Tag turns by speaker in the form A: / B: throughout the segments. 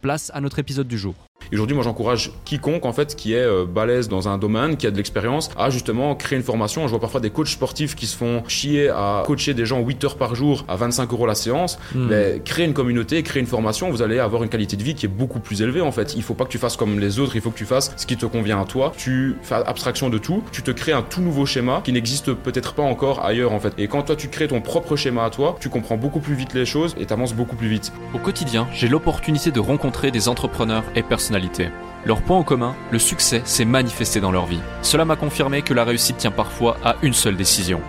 A: place à notre épisode du jour.
B: aujourd'hui, moi, j'encourage quiconque, en fait, qui est euh, balèze dans un domaine, qui a de l'expérience, à justement créer une formation. Je vois parfois des coachs sportifs qui se font chier à coacher des gens 8 heures par jour à 25 euros la séance. Hmm. Mais créer une communauté, créer une formation, vous allez avoir une qualité de vie qui est beaucoup plus élevée, en fait. Il faut pas que tu fasses comme les autres, il faut que tu fasses ce qui te convient à toi. Tu fais abstraction de tout, tu te crées un tout nouveau schéma qui n'existe peut-être pas encore ailleurs, en fait. Et quand toi, tu crées ton propre schéma à toi, tu comprends beaucoup plus vite les choses et t'avances beaucoup plus vite.
A: Au quotidien, j'ai l'opportunité de rencontrer des entrepreneurs et personnalités. Leur point en commun, le succès s'est manifesté dans leur vie. Cela m'a confirmé que la réussite tient parfois à une seule décision.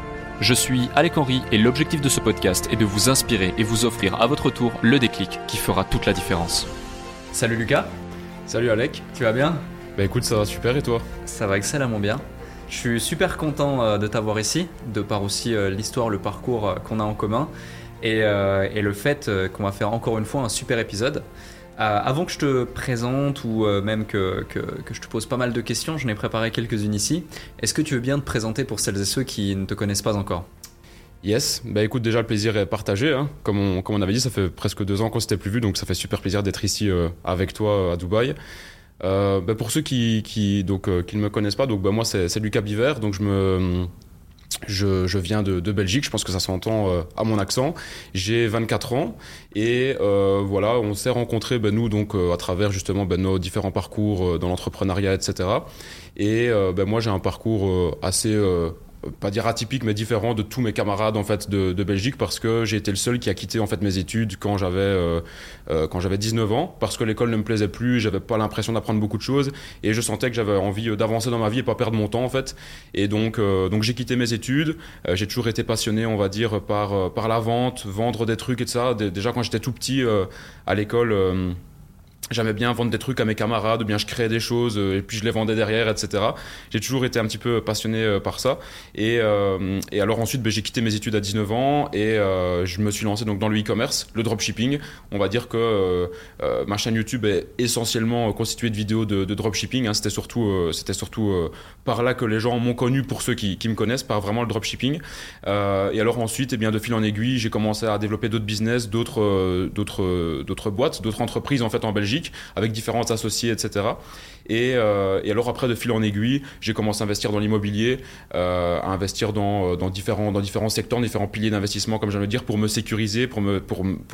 A: Je suis Alec Henry et l'objectif de ce podcast est de vous inspirer et vous offrir à votre tour le déclic qui fera toute la différence. Salut Lucas.
B: Salut Alec.
A: Tu vas bien?
B: Bah écoute, ça va super et toi?
A: Ça va excellemment bien. Je suis super content euh, de t'avoir ici, de par aussi euh, l'histoire, le parcours euh, qu'on a en commun et, le fait qu'on va faire encore une fois un super épisode. Avant que je te présente ou même que, je te pose pas mal de questions, j'en ai préparé quelques-unes ici. Est-ce que tu veux bien te présenter pour celles et ceux qui ne te connaissent pas encore?
B: Yes, bah écoute, déjà le plaisir est partagé. Hein. Comme, on, comme on avait dit, ça fait presque deux ans qu'on s'était plus vu, donc ça fait super plaisir d'être ici avec toi à Dubaï. Euh, bah, pour ceux qui, qui, donc, euh, qui ne me connaissent pas, donc, bah, moi c'est Lucas Biver, donc je me... Je, je, viens de, de, Belgique, je pense que ça s'entend euh, à mon accent. J'ai 24 ans et euh, voilà, on s'est rencontrés, ben, nous, donc à travers justement ben, nos différents parcours dans l'entrepreneuriat, etc. Et ben, moi, j'ai un parcours assez pas dire atypique mais différent de tous mes camarades en fait de, de Belgique parce que j'ai été le seul qui a quitté en fait mes études quand j'avais euh, euh, quand j'avais 19 ans parce que l'école ne me plaisait plus j'avais pas l'impression d'apprendre beaucoup de choses et je sentais que j'avais envie euh, d'avancer dans ma vie et pas perdre mon temps en fait. Et donc donc j'ai quitté mes études. J'ai toujours été passionné on va dire par par la vente vendre des trucs et ça. Déjà quand j'étais tout petit à l'école J'aimais bien vendre des trucs à mes camarades, ou bien je créais des choses euh, et puis je les vendais derrière, etc. J'ai toujours été un petit peu passionné euh, par ça. Et, euh, alors ensuite, ben, j'ai quitté mes études à 19 ans et je me suis lancé donc dans le e-commerce, le dropshipping. On va dire que ma chaîne YouTube est essentiellement constituée de vidéos de, dropshipping. Hein. C'était surtout, c'était surtout par là que les gens m'ont connu pour ceux qui, me connaissent, par vraiment le dropshipping. et alors ensuite, eh bien, de fil en aiguille, j'ai commencé à développer d'autres business, d'autres, d'autres, d'autres boîtes, d'autres entreprises en fait en Belgique avec différents associés, etc. Euh, et, alors après, de fil en aiguille, j'ai commencé à investir dans l'immobilier, euh, à investir dans, dans, différents, secteurs, différents piliers d'investissement, comme j'aime le dire, pour me sécuriser, pour,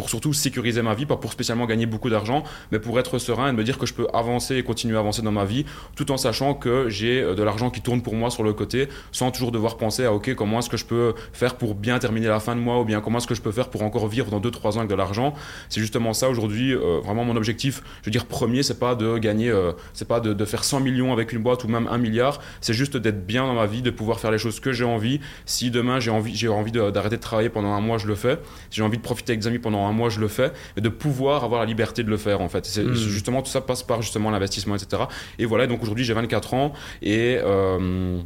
B: surtout sécuriser ma vie, pas pour spécialement gagner beaucoup d'argent, mais pour être serein et me dire que je peux avancer et continuer à avancer dans ma vie, tout en sachant que j'ai euh, de l'argent qui tourne pour moi sur le côté, sans toujours devoir penser à, OK, comment est-ce que je peux faire pour bien terminer la fin de mois, ou bien comment est-ce que je peux faire pour encore vivre dans 2-3 ans avec de l'argent. C'est justement ça aujourd'hui, vraiment mon objectif, je veux dire, premier, c'est pas de gagner, c'est pas de de, faire 100 millions avec une boîte ou même 1 milliard. C'est juste d'être bien dans ma vie, de pouvoir faire les choses que j'ai envie. Si demain j'ai envie, j'ai envie d'arrêter de, travailler pendant un mois, je le fais. Si j'ai envie de profiter avec des amis pendant un mois, je le fais. Et de pouvoir avoir la liberté de le faire en fait. Hmm. justement tout ça passe par justement l'investissement, etc. Et voilà. Donc aujourd'hui j'ai 24 ans et euh,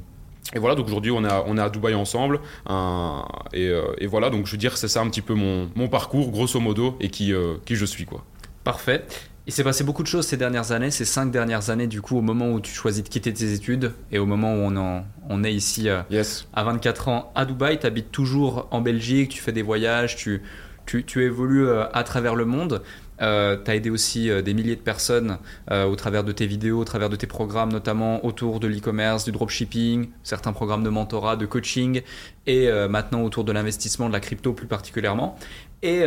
B: et voilà, donc aujourd'hui on est, à, on est à Dubaï ensemble. et, euh, et, voilà, donc je veux dire, c'est ça un petit peu mon, mon parcours, grosso modo, et qui, euh, qui je suis. quoi.
A: Parfait. Il s'est passé beaucoup de choses ces dernières années, ces cinq dernières années, du coup, au moment où tu choisis de quitter tes études et au moment où on, en, on est ici
B: euh,
A: à 24 ans à Dubaï. Tu habites toujours en Belgique, tu fais des voyages, tu, tu, tu évolues à travers le monde. Euh, tu as aidé aussi euh, des milliers de personnes euh, au travers de tes vidéos, au travers de tes programmes, notamment autour de l'e-commerce, du dropshipping, certains programmes de mentorat, de coaching, et maintenant autour de l'investissement, de la crypto plus particulièrement. Et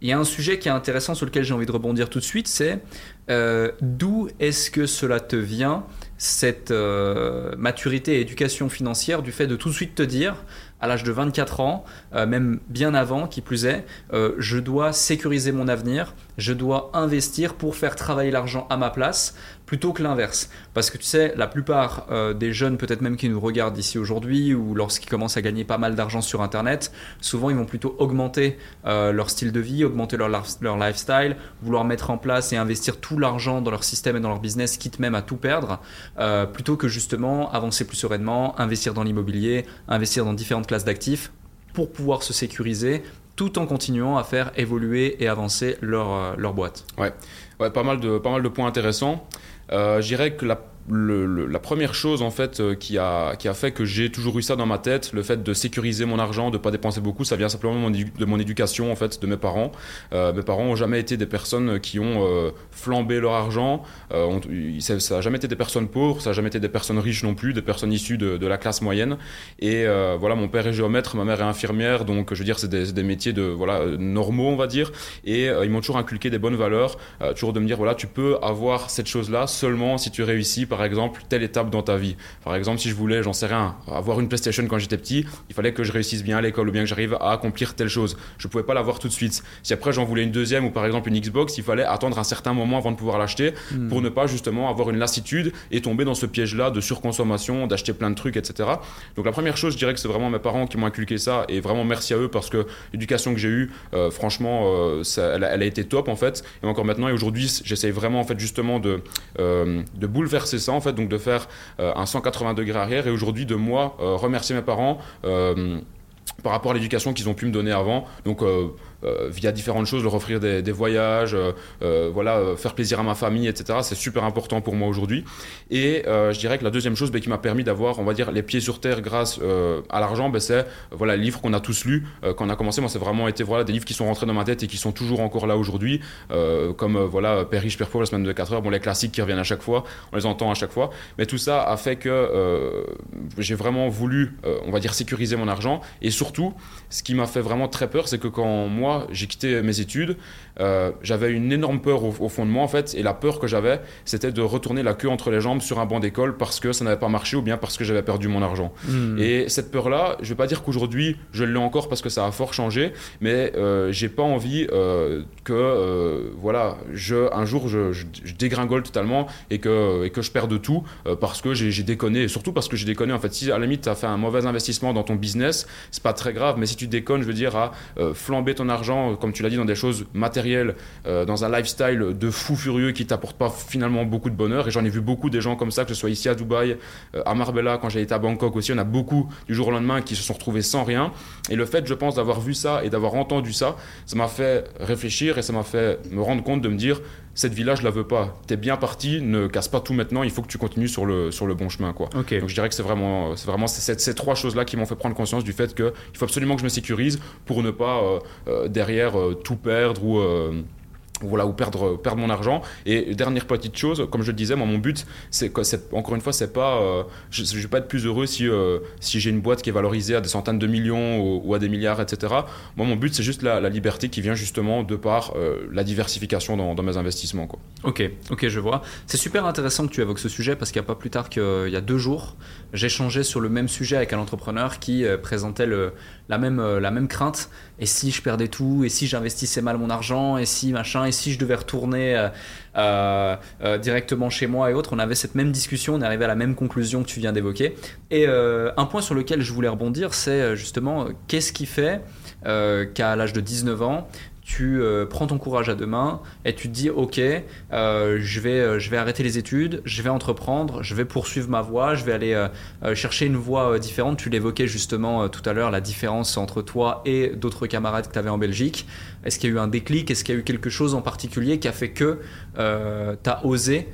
A: il y a un sujet qui est intéressant sur lequel j'ai envie de rebondir tout de suite, c'est d'où est-ce que cela te vient, cette maturité et éducation financière, du fait de tout de suite te dire, à l'âge de 24 ans, euh, même bien avant, qui plus est, euh, je dois sécuriser mon avenir, je dois investir pour faire travailler l'argent à ma place, plutôt que l'inverse. Parce que tu sais, la plupart euh, des jeunes, peut-être même qui nous regardent ici aujourd'hui, ou lorsqu'ils commencent à gagner pas mal d'argent sur Internet, souvent ils vont plutôt augmenter euh, leur style de vie, augmenter leur, leur lifestyle, vouloir mettre en place et investir tout l'argent dans leur système et dans leur business, quitte même à tout perdre, euh, plutôt que justement avancer plus sereinement, investir dans l'immobilier, investir dans différentes classes d'actifs pour pouvoir se sécuriser tout en continuant à faire évoluer et avancer leur, leur boîte.
B: Ouais. ouais, pas mal de, pas mal de points intéressants. Euh, je que la la première chose en fait euh, qui a, qui a fait que j'ai toujours eu ça dans ma tête, le fait de sécuriser mon argent, de pas dépenser beaucoup, ça vient simplement de mon éducation en fait, de mes parents. Euh, mes parents ont jamais été des personnes qui ont euh, flambé leur argent. ça a jamais été des personnes pauvres, ça a jamais été des personnes riches non plus, des personnes issues de, de la classe moyenne. Et voilà, mon père est géomètre, ma mère est infirmière, donc je veux dire c'est des, des, métiers de voilà normaux on va dire. Et ils m'ont toujours inculqué des bonnes valeurs, toujours de me dire voilà tu peux avoir cette chose là seulement si tu réussis par exemple, telle étape dans ta vie. Par exemple, si je voulais, j'en sais rien, avoir une PlayStation quand j'étais petit, il fallait que je réussisse bien à l'école ou bien que j'arrive à accomplir telle chose. Je pouvais pas l'avoir tout de suite. Si après j'en voulais une deuxième ou par exemple une Xbox, il fallait attendre un certain moment avant de pouvoir l'acheter hmm. pour ne pas justement avoir une lassitude et tomber dans ce piège-là de surconsommation, d'acheter plein de trucs, etc. Donc la première chose, je dirais que c'est vraiment mes parents qui m'ont inculqué ça et vraiment merci à eux parce que l'éducation que j'ai eue, euh, franchement, euh, elle, a, été top en fait. Et encore maintenant et aujourd'hui, j'essaye vraiment en fait justement de, euh, de bouleverser en fait, donc de faire euh, un 180 degrés arrière et aujourd'hui de moi euh, remercier mes parents euh, par rapport à l'éducation qu'ils ont pu me donner avant. Via différentes choses, leur offrir des, voyages, euh, euh, voilà, faire plaisir à ma famille, etc. C'est super important pour moi aujourd'hui. Et je dirais que la deuxième chose ben, qui m'a permis d'avoir, on va dire, les pieds sur terre grâce à l'argent, ben, c'est voilà, les livres qu'on a tous lus quand on a commencé. Moi, c'est vraiment été voilà, des livres qui sont rentrés dans ma tête et qui sont toujours encore là aujourd'hui, comme voilà, Père riche, Père pauvre, la semaine de 4 heures, bon, les classiques qui reviennent à chaque fois, on les entend à chaque fois. Mais tout ça a fait que j'ai vraiment voulu, on va dire, sécuriser mon argent. Et surtout, ce qui m'a fait vraiment très peur, c'est que quand moi, j'ai quitté mes études, euh, j'avais une énorme peur au, fond de moi en fait, et la peur que j'avais, c'était de retourner la queue entre les jambes sur un banc d'école parce que ça n'avait pas marché ou bien parce que j'avais perdu mon argent. Hmm. Et cette peur-là, je vais pas dire qu'aujourd'hui je l'ai encore parce que ça a fort changé, mais euh, j'ai pas envie euh, que euh, voilà, je un jour je, je, dégringole totalement et que et que je perde tout parce que j'ai déconné, et surtout parce que j'ai déconné en fait. Si à la limite tu as fait un mauvais investissement dans ton business, c'est pas très grave, mais si tu déconnes, je veux dire à flamber ton argent, comme tu l'as dit, dans des choses matérielles euh, dans un lifestyle de fou furieux qui t'apporte pas finalement beaucoup de bonheur. Et j'en ai vu beaucoup des gens comme ça, que ce soit ici à Dubaï, euh, à Marbella, quand j'ai été à Bangkok aussi, on a beaucoup du jour au lendemain qui se sont retrouvés sans rien. Et le fait, je pense, d'avoir vu ça et d'avoir entendu ça, ça m'a fait réfléchir et ça m'a fait me rendre compte de me dire cette vie-là, je la veux pas. T'es bien parti, ne casse pas tout maintenant, il faut que tu continues sur le, sur le bon chemin. Quoi. Donc je dirais que c'est vraiment, c'est vraiment ces, ces trois choses-là qui m'ont fait prendre conscience du fait qu'il faut absolument que je me sécurise pour ne pas euh, derrière tout perdre ou voilà, ou perdre, perdre mon argent. Et dernière petite chose, comme je le disais, mon but, c'est encore une fois, c'est pas, euh, je, ne vais pas être plus heureux si, euh, si j'ai une boîte qui est valorisée à des centaines de millions ou, à des milliards, etc. Moi, mon but, c'est juste la, liberté qui vient justement de par euh, la diversification dans, dans, mes investissements. Quoi.
A: Ok, ok, je vois. C'est super intéressant que tu évoques ce sujet parce qu'il n'y a pas plus tard qu'il y a deux jours, j'échangeais sur le même sujet avec un entrepreneur qui présentait le, la, même, la même crainte. Et si je perdais tout, et si j'investissais mal mon argent, et si machin, et si je devais retourner euh, euh, euh, directement chez moi et autres, on avait cette même discussion, on est arrivé à la même conclusion que tu viens d'évoquer. Et un point sur lequel je voulais rebondir, c'est justement qu'est-ce qui fait qu'à l'âge de 19 ans, tu euh, prends ton courage à deux mains et tu te dis ok euh, je, vais, euh, je vais arrêter les études je vais entreprendre je vais poursuivre ma voie je vais aller chercher une voie différente. Tu l'évoquais justement tout à l'heure la différence entre toi et d'autres camarades que tu avais en Belgique est-ce qu'il y a eu un déclic? Est-ce qu'il y a eu quelque chose en particulier qui a fait que tu as osé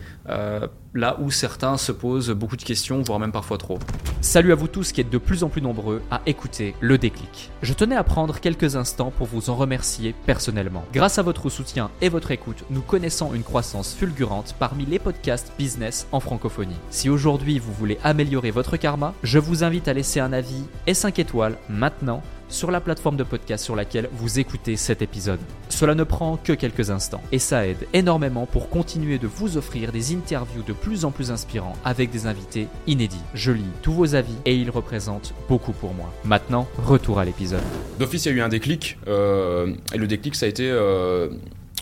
A: là où certains se posent beaucoup de questions, voire même parfois trop? Salut à vous tous qui êtes de plus en plus nombreux à écouter le déclic. Je tenais à prendre quelques instants pour vous en remercier personnellement. Grâce à votre soutien et votre écoute, nous connaissons une croissance fulgurante parmi les podcasts business en francophonie. Si aujourd'hui vous voulez améliorer votre karma, je vous invite à laisser un avis et 5 étoiles maintenant sur la plateforme de podcast sur laquelle vous écoutez cet épisode. Cela ne prend que quelques instants et ça aide énormément pour continuer de vous offrir des interviews de plus en plus inspirants avec des invités inédits. Je lis tous vos avis et ils représentent beaucoup pour moi. Maintenant, retour à l'épisode.
B: D'office, il y a eu un déclic euh, et le déclic, ça a été euh,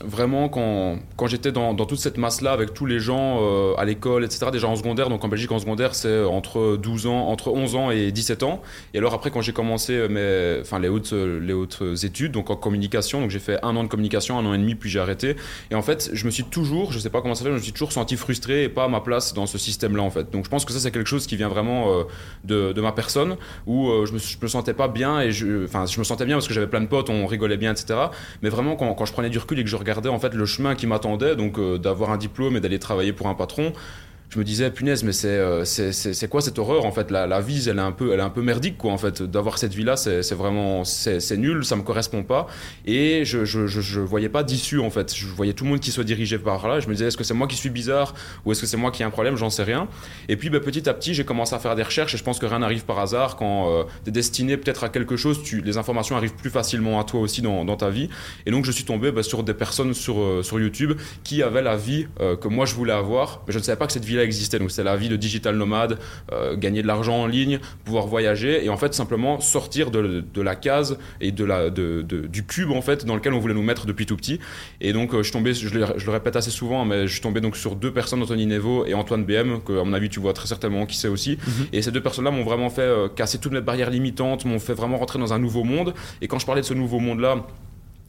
B: vraiment quand, quand j'étais dans, dans, toute cette masse-là avec tous les gens euh, à l'école, etc. Déjà en secondaire, donc en Belgique en secondaire c'est entre 12 ans, entre 11 ans et 17 ans. Et alors après quand j'ai commencé mes, enfin les hautes, les hautes études, donc en communication, donc j'ai fait un an de communication, un an et demi, puis j'ai arrêté. Et en fait je me suis toujours, je sais pas comment ça fait, je me suis toujours senti frustré et pas à ma place dans ce système-là en fait. Donc je pense que ça c'est quelque chose qui vient vraiment euh, de, de, ma personne où euh, je, me, je me sentais pas bien et je, enfin je me sentais bien parce que j'avais plein de potes, on rigolait bien, etc. Mais vraiment quand, quand je prenais du recul et que je regardais en fait le chemin qui m'attendait, donc euh, d'avoir un diplôme et d'aller travailler pour un patron, je me disais punaise mais euh, c'est c'est quoi cette horreur en fait? La, la, vie elle est un peu elle est un peu merdique quoi en fait. D'avoir cette vie là c'est vraiment c'est nul ça me correspond pas. Et je je, je, je voyais pas d'issue en fait. Je voyais tout le monde qui soit dirigé par là. Je me disais est-ce que c'est moi qui suis bizarre ou est-ce que c'est moi qui ai un problème? J'en sais rien. Et puis bah, petit à petit j'ai commencé à faire des recherches et je pense que rien n'arrive par hasard quand euh, tu es destiné peut-être à quelque chose tu les informations arrivent plus facilement à toi aussi dans, dans ta vie. Et donc je suis tombé bah, sur des personnes sur euh, sur YouTube qui avaient la vie euh, que moi je voulais avoir mais je ne savais pas cette vie existait. Donc c'est la vie de digital nomade, euh, gagner de l'argent en ligne, pouvoir voyager et en fait simplement sortir de, de la case et de la, de, de, du cube en fait dans lequel on voulait nous mettre depuis tout petit. Et donc euh, je suis tombé, je le, je le, répète assez souvent, mais je suis tombé donc sur deux personnes, Anthony Nevo et Antoine BM, que à mon avis tu vois très certainement qui c'est aussi. Mm -hmm. Et ces deux personnes-là m'ont vraiment fait euh, casser toutes mes barrières limitantes, m'ont fait vraiment rentrer dans un nouveau monde. Et quand je parlais de ce nouveau monde-là,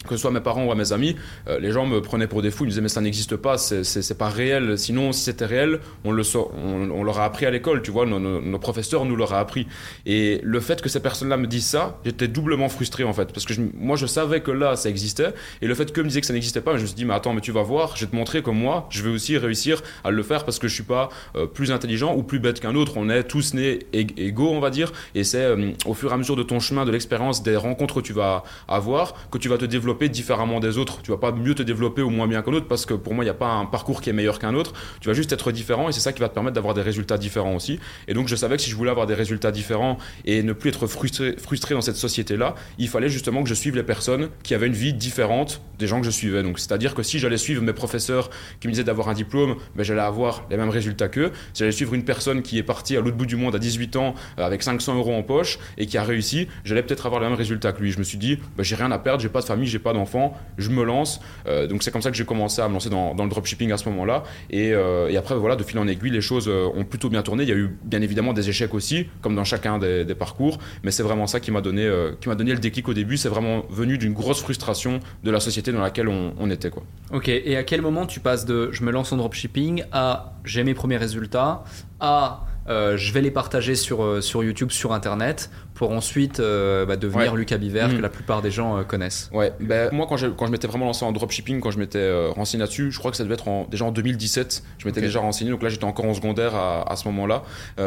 B: que ce soit mes parents ou à mes amis, euh, les gens me prenaient pour des fous, ils me disaient mais ça n'existe pas, c'est pas réel. Sinon, si c'était réel, on le sort, on, on leur a appris à l'école, tu vois, nos, nos, nos, professeurs nous l'auraient appris. Et le fait que ces personnes-là me disent ça, j'étais doublement frustré en fait, parce que je, moi je savais que là ça existait, et le fait qu'eux me disaient que ça n'existait pas, je me suis dit mais attends mais tu vas voir, je vais te montrer que moi je vais aussi réussir à le faire parce que je suis pas euh, plus intelligent ou plus bête qu'un autre. On est tous nés égaux on va dire, et c'est euh, au fur et à mesure de ton chemin, de l'expérience, des rencontres que tu vas avoir, que tu vas te développer différemment des autres. Tu vas pas mieux te développer ou moins bien qu'un autre parce que pour moi, il n'y a pas un parcours qui est meilleur qu'un autre. Tu vas juste être différent et c'est ça qui va te permettre d'avoir des résultats différents aussi. Et donc, je savais que si je voulais avoir des résultats différents et ne plus être frustré, frustré dans cette société-là, il fallait justement que je suive les personnes qui avaient une vie différente des gens que je suivais. Donc, c'est-à-dire que si j'allais suivre mes professeurs qui me disaient d'avoir un diplôme, ben, j'allais avoir les mêmes résultats qu'eux. Si j'allais suivre une personne qui est partie à l'autre bout du monde à 18 ans avec 500 euros en poche et qui a réussi, j'allais peut-être avoir les mêmes résultats que lui. Je me suis dit, ben, j'ai rien à perdre, j'ai pas de famille, j'ai pas d'enfants je me lance. Euh, donc c'est comme ça que j'ai commencé à me lancer dans, dans le dropshipping à ce moment-là. Et, euh, et, après, voilà, de fil en aiguille, les choses euh, ont plutôt bien tourné. Il y a eu bien évidemment des échecs aussi, comme dans chacun des, parcours. Mais c'est vraiment ça qui m'a donné, qui m'a donné le déclic au début. C'est vraiment venu d'une grosse frustration de la société dans laquelle on, on, était. Quoi.
A: Ok, et à quel moment tu passes de je me lance en dropshipping à j'ai mes premiers résultats à euh, je vais les partager sur, euh, sur YouTube, sur Internet, pour ensuite euh, bah, devenir ouais. Lucas Biver, mmh. que la plupart des gens connaissent.
B: Ouais, bah, moi quand, quand je m'étais vraiment lancé en dropshipping, quand je m'étais renseigné là-dessus, je crois que ça devait être en, déjà en 2017, je m'étais okay. déjà renseigné, donc là j'étais encore en secondaire à, à ce moment-là.
A: à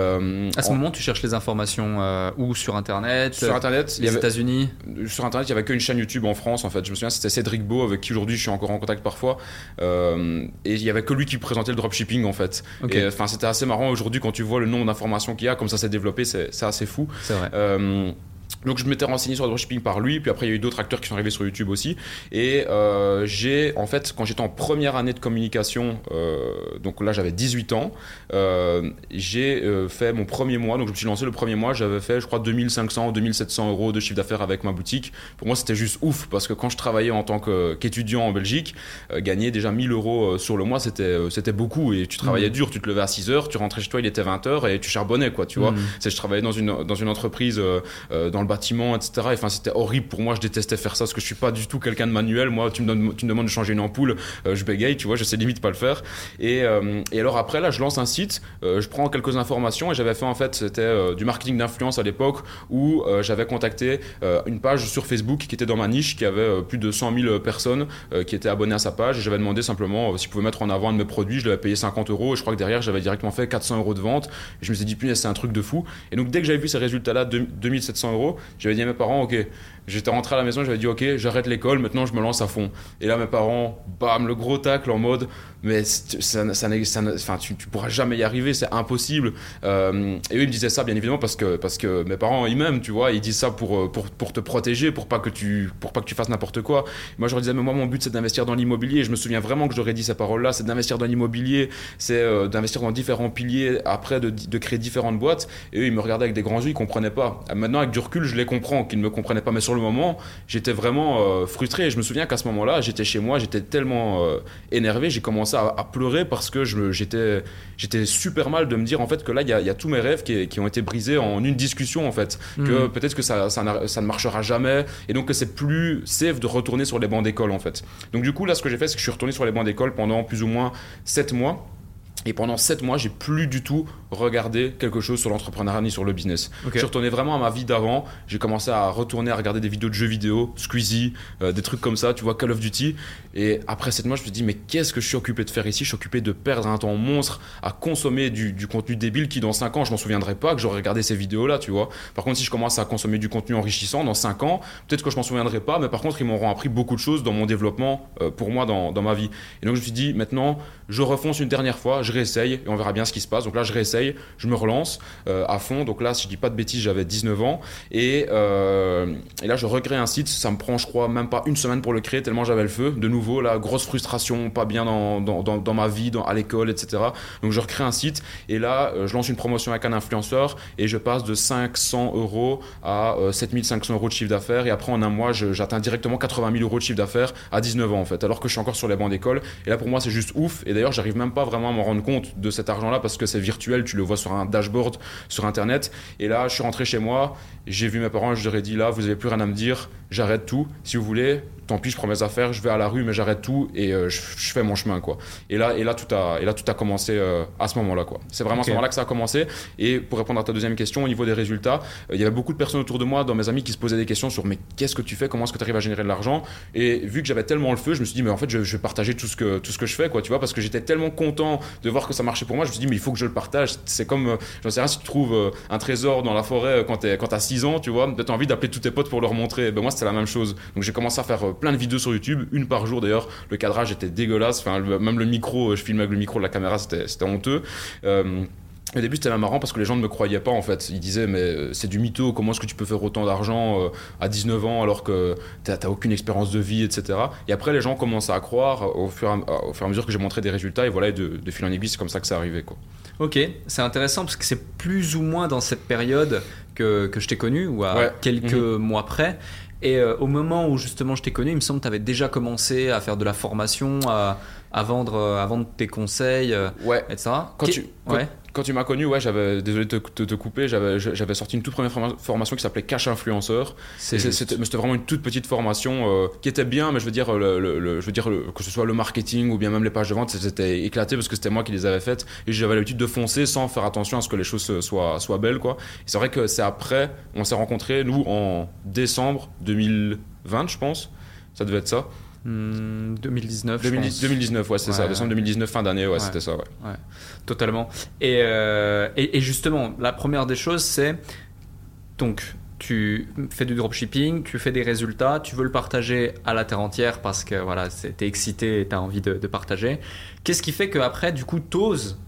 A: ce en... moment, tu cherches les informations où? Sur Internet?
B: Sur Internet,
A: les États-Unis?
B: Sur Internet, il n'y avait qu'une chaîne YouTube en France, en fait. Je me souviens, c'était Cédric Beau, avec qui aujourd'hui je suis encore en contact parfois. et il n'y avait que lui qui présentait le dropshipping, en fait. Okay. C'était assez marrant aujourd'hui quand tu vois le nombre d'informations qu'il y a, comme ça s'est développé, c'est assez fou.
A: C'est vrai.
B: Euh, donc je m'étais renseigné sur le dropshipping par lui, puis après il y a eu d'autres acteurs qui sont arrivés sur YouTube aussi. Et euh, j'ai, en fait, quand j'étais en première année de communication, euh, donc là j'avais 18 ans, euh, j'ai fait mon premier mois, donc je me suis lancé le premier mois, j'avais fait je crois 2500, 2700 euros de chiffre d'affaires avec ma boutique. Pour moi c'était juste ouf, parce que quand je travaillais en tant qu'étudiant qu en Belgique, gagner déjà 1000 euros sur le mois, c'était c'était beaucoup. Et tu travaillais mmh. dur, tu te levais à 6 heures, tu rentrais chez toi, il était 20 heures et tu charbonnais, quoi, tu mmh. vois. Je travaillais dans une, dans une entreprise dans le bâtiment, etc. Enfin, c'était horrible pour moi. Je détestais faire ça parce que je suis pas du tout quelqu'un de manuel. Moi, tu me, donnes, tu me demandes de changer une ampoule, euh, je bégaye, tu vois, je sais limite pas le faire. Et, euh, et alors après, là, je lance un site, euh, je prends quelques informations et j'avais fait en fait, c'était du marketing d'influence à l'époque où j'avais contacté une page sur Facebook qui était dans ma niche, qui avait plus de 100 000 personnes qui étaient abonnées à sa page. Et j'avais demandé simplement si je pouvais mettre en avant un de mes produits. Je l'avais payé 50 euros et je crois que derrière, j'avais directement fait 400 euros de vente. Et je me suis dit, punaise, c'est un truc de fou. Et donc, dès que j'avais vu ces résultats-là, 2700 euros, j'avais dit à mes parents, ok, j'étais rentré à la maison, j'avais dit, ok, j'arrête l'école, maintenant je me lance à fond. Et là, mes parents, bam, le gros tacle en mode, mais ça, ça, enfin, tu, tu, pourras jamais y arriver, c'est impossible. Euh, et eux, ils me disaient ça, bien évidemment, parce que, parce que mes parents, ils m'aiment, tu vois, ils disent ça pour, euh, pour, pour te protéger, pour pas que tu, pour pas que tu fasses n'importe quoi. Moi, je leur disais, mais moi, mon but, c'est d'investir dans l'immobilier. Je me souviens vraiment que j'aurais dit ces paroles-là, c'est d'investir dans l'immobilier, c'est euh, d'investir dans différents piliers, après de, de, créer différentes boîtes. Et eux, ils me regardaient avec des grands yeux, ils comprenaient pas. Maintenant, avec du recul, je les comprends, qu'ils ne me comprenaient pas, mais sur le moment, j'étais vraiment frustré. Et je me souviens qu'à ce moment-là, j'étais chez moi, j'étais tellement énervé, j'ai commencé à, à pleurer parce que j'étais super mal de me dire en fait que là il y, a tous mes rêves qui, qui, ont été brisés en une discussion en fait que hmm. peut-être que ça, ça, ça, ne marchera jamais et donc que c'est plus safe de retourner sur les bancs d'école en fait donc du coup là ce que j'ai fait c'est que je suis retourné sur les bancs d'école pendant plus ou moins 7 mois et pendant 7 mois, j'ai plus du tout regardé quelque chose sur l'entrepreneuriat ni sur le business. Je suis retourné vraiment à ma vie d'avant. J'ai commencé à retourner à regarder des vidéos de jeux vidéo, Squeezie, euh, des trucs comme ça, tu vois, Call of Duty. Et après 7 mois, je me suis dit, mais qu'est-ce que je suis occupé de faire ici? Je suis occupé de perdre un temps monstre à consommer du, du contenu débile qui, dans 5 ans, je m'en souviendrai pas que j'aurais regardé ces vidéos-là, tu vois. Par contre, si je commence à consommer du contenu enrichissant dans 5 ans, peut-être que je m'en souviendrai pas, mais par contre, ils m'auront appris beaucoup de choses dans mon développement euh, pour moi dans, dans ma vie. Et donc, je me suis dit, maintenant, je refonce une dernière fois, je réessaye et on verra bien ce qui se passe. Donc là, je réessaye, je me relance euh, à fond. Donc là, si je dis pas de bêtises, j'avais 19 ans. Et, euh, et, là, je recrée un site. Ça me prend, je crois, même pas une semaine pour le créer, tellement j'avais le feu. De nouveau, la grosse frustration, pas bien dans, dans, dans, ma vie, à l'école, etc. Donc je recrée un site. Et là, euh, je lance une promotion avec un influenceur et je passe de 500 euros à 7500 euros de chiffre d'affaires. Et après, en un mois, j'atteins directement 80 000 euros de chiffre d'affaires à 19 ans, en fait. Alors que je suis encore sur les bancs d'école. Et là, pour moi, c'est juste ouf. Et d'ailleurs, j'arrive même pas vraiment à me rendre compte de cet argent-là parce que c'est virtuel, tu le vois sur un dashboard sur Internet. Et là, je suis rentré chez moi, j'ai vu mes parents, je leur ai dit là, vous n'avez plus rien à me dire, j'arrête tout. Si vous voulez, tant pis, je prends mes affaires, je vais à la rue, mais j'arrête tout et euh, je, fais mon chemin, quoi. Et là, et là, tout a, et là, tout a commencé euh, à ce moment-là, quoi. C'est vraiment à ce moment-là que ça a commencé. Et pour répondre à ta deuxième question, au niveau des résultats, euh, il y avait beaucoup de personnes autour de moi, dans mes amis, qui se posaient des questions sur mais qu'est-ce que tu fais, comment est-ce que tu arrives à générer de l'argent? Et vu que j'avais tellement le feu, je me suis dit mais en fait, je, vais partager tout ce que tout ce que je fais, quoi, tu vois, parce que j'étais tellement content de voir que ça marchait pour moi. Je me suis dit mais il faut que je le partage. C'est comme, j'en sais rien, si tu trouves un trésor dans la forêt quand tu quand as 6 ans, tu vois, tu as envie d'appeler tous tes potes pour leur montrer. Ben moi, c'était la même chose. Donc j'ai commencé à faire plein de vidéos sur YouTube une par jour d'ailleurs. Le cadrage était dégueulasse, enfin, même le micro, je filmais avec le micro de la caméra, c'était honteux. Euh, au début, c'était marrant parce que les gens ne me croyaient pas en fait. Ils disaient, mais euh, c'est du mytho, comment est-ce que tu peux faire autant d'argent euh, à 19 ans alors que tu n'as aucune expérience de vie, etc. Et après, les gens commençaient à croire au fur et à, au fur et à mesure que j'ai montré des résultats. Et voilà, de, de fil en aiguille, c'est comme ça que ça arrivait. Quoi.
A: Ok, c'est intéressant parce que c'est plus ou moins dans cette période que, que je t'ai connu, ou à quelques mhm. mois près. Et euh, au moment où justement je t'ai connu, il me semble que tu avais déjà commencé à faire de la formation, à, à vendre, euh, à vendre tes conseils, euh,
B: ouais.
A: etc.
B: Quand tu, ouais quand tu m'as connu, ouais, j'avais, désolé de te, couper, j'avais, j'avais sorti une toute première formation qui s'appelait Cash Influenceur. C'était, c'était, vraiment une toute petite formation euh, qui était bien, mais je veux dire, le, je veux dire que ce soit le marketing ou bien même les pages de vente, c'était éclaté parce que c'était moi qui les avais faites et j'avais l'habitude de foncer sans faire attention à ce que les choses soient, soient belles, quoi. c'est vrai que c'est après, on s'est rencontrés, nous, en décembre 2020, je pense. Ça devait être ça.
A: 2019.
B: 2019, ouais, c'est ça. Décembre 2019, fin d'année, ouais, c'était ça, ouais.
A: Totalement. Euh, et, et, justement, la première des choses, c'est donc tu fais du dropshipping, tu fais des résultats, tu veux le partager à la terre entière parce que voilà, t'es excité et t'as envie de, de partager. Qu'est-ce qui fait qu'après, du coup, t'oses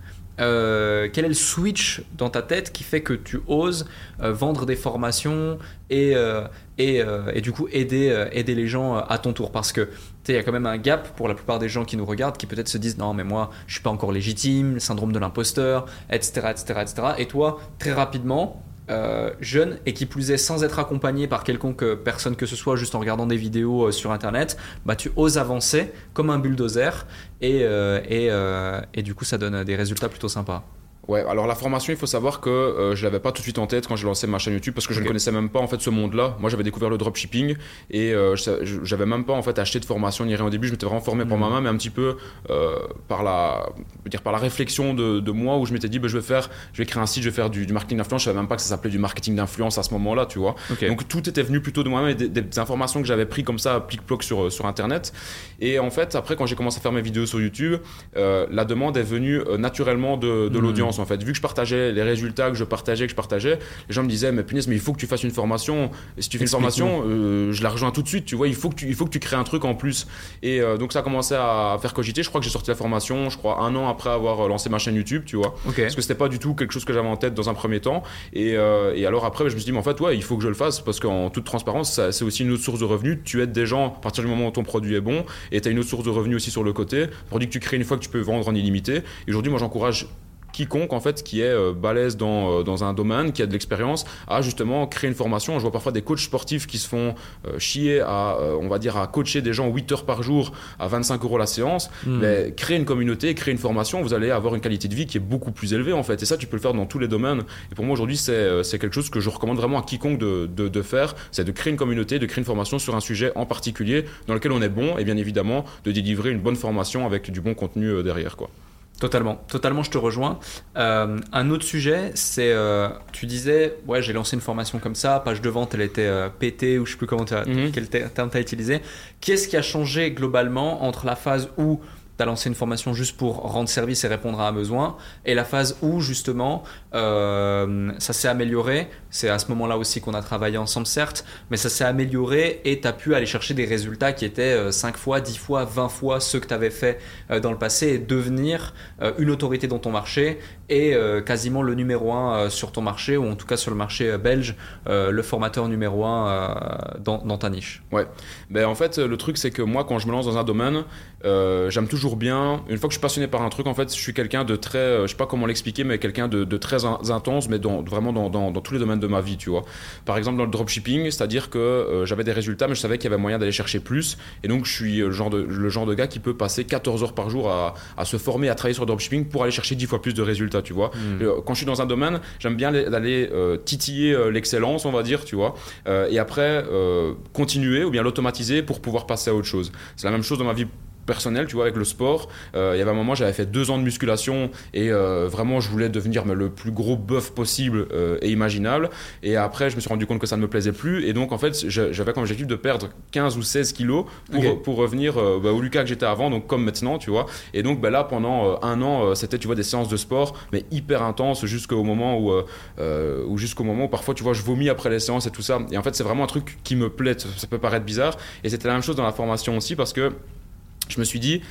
A: euh, quel est le switch dans ta tête qui fait que tu oses euh, vendre des formations et, euh, et, et, du coup aider, aider les gens à ton tour? Parce que il y a quand même un gap pour la plupart des gens qui nous regardent qui peut-être se disent non mais moi je suis pas encore légitime, syndrome de l'imposteur, etc., etc., etc. Et toi, très rapidement, euh, jeune et qui plus est sans être accompagné par quelconque personne que ce soit, juste en regardant des vidéos euh, sur internet, bah, tu oses avancer comme un bulldozer et, euh, et, et, du coup ça donne des résultats plutôt sympas.
B: Ouais, alors la formation, il faut savoir que euh, je l'avais pas tout de suite en tête quand j'ai lancé ma chaîne YouTube parce que je ne connaissais même pas en fait ce monde-là. Moi, j'avais découvert le dropshipping et euh, j'avais même pas en fait acheté de formation ni rien au début. Je m'étais vraiment formé pour
A: Mhm.
B: ma main, mais un petit peu euh, par la, dire par la réflexion de, de moi où je m'étais dit, bah, je vais faire, je vais créer un site, je vais faire du, du marketing d'influence. Je savais même pas que ça s'appelait du marketing d'influence à ce moment-là, tu vois.
A: Ok.
B: Donc tout était venu plutôt de moi-même et des, des informations que j'avais pris comme ça, plic-ploc sur, sur Internet. Et en fait, après, quand j'ai commencé à faire mes vidéos sur YouTube, euh, la demande est venue euh, naturellement de, de
A: Mhm.
B: l'audience. En fait, vu que je partageais les résultats que je partageais, que je partageais, les gens me disaient, mais punaise, mais il faut que tu fasses une formation. Et si tu fais une formation, euh, je la rejoins tout de suite. Tu vois, il faut que tu, il faut que tu crées un truc en plus. Et euh, donc ça a commencé à faire cogiter. Je crois que j'ai sorti la formation, je crois un an après avoir lancé ma chaîne YouTube, tu vois. Parce que c'était pas du tout quelque chose que j'avais en tête dans un premier temps. Et, euh, et alors après, je me suis dit, mais en fait, ouais, il faut que je le fasse parce qu'en toute transparence, c'est aussi une autre source de revenus. Tu aides des gens à partir du moment où ton produit est bon et tu as une autre source de revenus aussi sur le côté. Produit que tu crées une fois que tu peux vendre en illimité. Et aujourd'hui, moi, j'encourage quiconque en fait qui est euh, balèze dans, euh, dans un domaine, qui a de l'expérience, à justement créer une formation. Je vois parfois des coachs sportifs qui se font euh, chier à, on va dire, à coacher des gens 8 heures par jour à 25 euros la séance.
A: Hmm.
B: Mais créer une communauté, créer une formation, vous allez avoir une qualité de vie qui est beaucoup plus élevée en fait. Et ça, tu peux le faire dans tous les domaines. Et pour moi aujourd'hui, c'est c'est quelque chose que je recommande vraiment à quiconque de, de, de faire. C'est de créer une communauté, de créer une formation sur un sujet en particulier dans lequel on est bon et bien évidemment de délivrer une bonne formation avec du bon contenu derrière quoi.
A: Totalement, totalement, je te rejoins. Euh, un autre sujet, c'est, euh, tu disais, ouais, j'ai lancé une formation comme ça, page de vente, elle était euh, pétée, ou je sais plus comment t'as-
B: Mhm.
A: quel ter- terme tu as utilisé. Qu'est-ce qui a changé globalement entre la phase où tu as lancé une formation juste pour rendre service et répondre à un besoin, et la phase où justement euh, ça s'est amélioré C'est à ce moment-là aussi qu'on a travaillé ensemble, certes, mais ça s'est amélioré et tu as pu aller chercher des résultats qui étaient 5 fois, 10 fois, 20 fois ceux que tu avais fait euh, dans le passé et devenir euh, une autorité dans ton marché et euh, quasiment le numéro un euh, sur ton marché ou en tout cas sur le marché euh, belge, euh, le formateur numéro un euh, dans, dans ta niche.
B: Ben, en fait, le truc, c'est que moi, quand je me lance dans un domaine, euh, j'aime toujours bien. Une fois que je suis passionné par un truc, en fait, je suis quelqu'un de très, euh, je sais pas comment l'expliquer, mais quelqu'un de, de très in- intense, mais dans, vraiment dans, dans, dans tous les domaines de ma vie, tu vois. Par exemple, dans le dropshipping, c'est-à-dire que euh, j'avais des résultats, mais je savais qu'il y avait moyen d'aller chercher plus. Et donc, je suis le genre de, le genre de gars qui peut passer 14 heures par jour à, à se former, à travailler sur le dropshipping pour aller chercher 10 fois plus de résultats, tu vois. Euh, Quand je suis dans un domaine, j'aime bien aller- d'aller euh, titiller euh, l'excellence, on va dire, tu vois, Euh, et après euh, continuer ou bien l'automatiser pour pouvoir passer à autre chose. C'est la même chose dans ma vie personnelle, tu vois, avec le sport. Euh, il y avait un moment, j'avais fait deux ans de musculation et euh, vraiment, je voulais devenir mais, le plus gros bœuf possible euh, et imaginable. Et après, je me suis rendu compte que ça ne me plaisait plus. Et donc, en fait, j'avais comme objectif de perdre 15 ou 16 kilos pour, pour revenir bah, au Lucas que j'étais avant, donc comme maintenant, tu vois. Et donc, bah, là, pendant un an, c'était, tu vois, des séances de sport, mais hyper intenses jusqu'au moment où, où jusqu'au moment où parfois, tu vois, je vomis après les séances et tout ça. Et en fait, c'est vraiment un truc qui me plaît. Ça peut paraître bizarre. Et c'était la même chose dans la formation aussi parce que je me suis dit,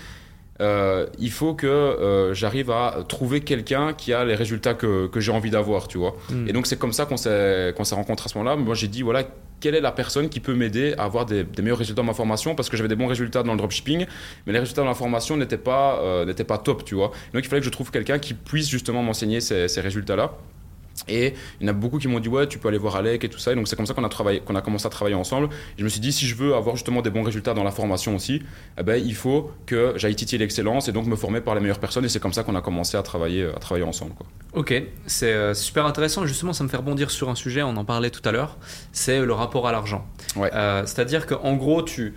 B: euh, il faut que euh, j'arrive à trouver quelqu'un qui a les résultats que, que j'ai envie d'avoir, tu vois.
A: Mm.
B: Et donc c'est comme ça qu'on s'est qu'on s'est rencontrés à ce moment-là. Moi j'ai dit voilà quelle est la personne qui peut m'aider à avoir des, des meilleurs résultats dans ma formation? Parce que j'avais des bons résultats dans le dropshipping, mais les résultats dans la formation n'étaient pas euh, n'étaient pas top, tu vois. Donc il fallait que je trouve quelqu'un qui puisse justement m'enseigner ces, ces résultats-là. Et il y en a beaucoup qui m'ont dit ouais tu peux aller voir Alec et tout ça et donc c'est comme ça qu'on a travaillé qu'on a commencé à travailler ensemble et je me suis dit si je veux avoir justement des bons résultats dans la formation aussi eh ben, il faut que j'aille titiller l'excellence et donc me former par les meilleures personnes et c'est comme ça qu'on a commencé à travailler à travailler ensemble quoi.
A: Ok, c'est euh, super intéressant. Justement, ça me fait rebondir sur un sujet, on en parlait tout à l'heure, c'est le rapport à l'argent.
B: Ouais.
A: Euh, C'est-à-dire qu'en gros, tu,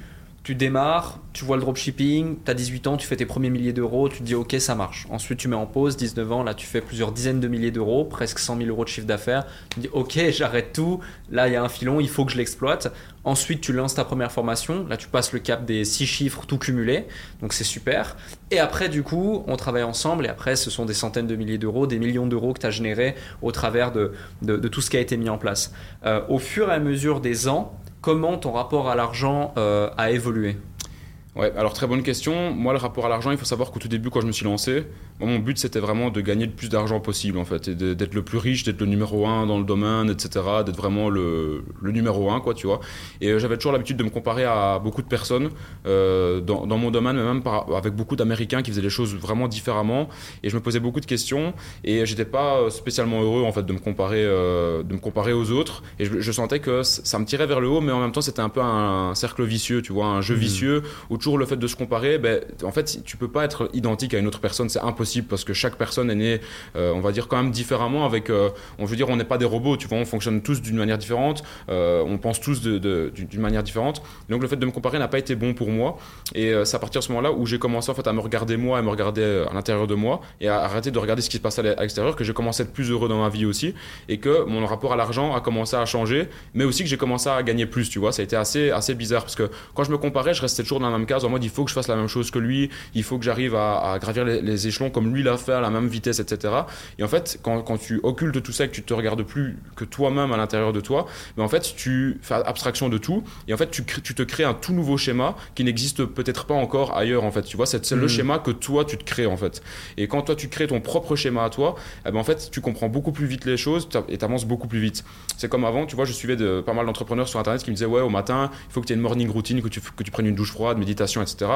A: tu démarres, tu vois le dropshipping, tu as 18 ans, tu fais tes premiers milliers d'euros, tu te dis ok, ça marche. Ensuite, tu mets en pause, 19 ans, là, tu fais plusieurs dizaines de milliers d'euros, presque 100 000 euros de chiffre d'affaires. Tu te dis ok, j'arrête tout, là, il y a un filon, il faut que je l'exploite. Ensuite, tu lances ta première formation, là, tu passes le cap des 6 chiffres tout cumulé, donc c'est super. Et après, du coup, on travaille ensemble et après, ce sont des centaines de milliers d'euros, des millions d'euros que tu as générés au travers de, de, tout ce qui a été mis en place. Euh, au fur et à mesure des ans, comment ton rapport à l'argent euh, a évolué
B: Ouais, alors très bonne question. Moi, le rapport à l'argent, il faut savoir qu'au tout début, quand je me suis lancé, moi, mon but c'était vraiment de gagner le plus d'argent possible en fait, et d'être le plus riche, d'être le numéro un dans le domaine, etc. D'être vraiment le, le numéro un, quoi, tu vois. Et euh, j'avais toujours l'habitude de me comparer à beaucoup de personnes euh, dans, dans mon domaine, mais même par- avec beaucoup d'Américains qui faisaient les choses vraiment différemment. Et je me posais beaucoup de questions, et j'étais pas euh, spécialement heureux en fait de me comparer, euh, de me comparer aux autres. Et je, je sentais que ça me tirait vers le haut, mais en même temps c'était un peu un cercle vicieux, tu vois, un jeu
A: Mhm.
B: vicieux où le fait de se comparer, ben, en fait, tu peux pas être identique à une autre personne, c'est impossible parce que chaque personne est née, euh, on va dire quand même différemment. Avec, euh, on veut dire, on n'est pas des robots, tu vois, on fonctionne tous d'une manière différente, euh, on pense tous d'une manière différente. donc le fait de me comparer n'a pas été bon pour moi. Et c'est à partir de ce moment-là où j'ai commencé en fait à me regarder moi, à me regarder à l'intérieur de moi et à arrêter de regarder ce qui se passe à l'extérieur, que j'ai commencé à être plus heureux dans ma vie aussi et que mon rapport à l'argent a commencé à changer, mais aussi que j'ai commencé à gagner plus, tu vois. Ça a été assez, assez bizarre parce que quand je me comparais, je restais toujours dans la même case en mode il faut que je fasse la même chose que lui, il faut que j'arrive à, gravir les, échelons comme lui l'a fait à la même vitesse, etc. Et en fait, quand, quand, tu occultes tout ça et que tu te regardes plus que toi-même à l'intérieur de toi, mais en fait, tu fais abstraction de tout et en fait, tu, tu te crées un tout nouveau schéma qui n'existe peut-être pas encore ailleurs, en fait. Tu vois, c'est le mmh. schéma que toi, tu te crées, en fait. Et quand toi, tu crées ton propre schéma à toi, eh ben, en fait, tu comprends beaucoup plus vite les choses et tu avances beaucoup plus vite. C'est comme avant, tu vois, je suivais de, pas mal d'entrepreneurs sur Internet qui me disaient, ouais, au matin, il faut que tu aies une morning routine, que tu, que tu prennes une douche froide, etc.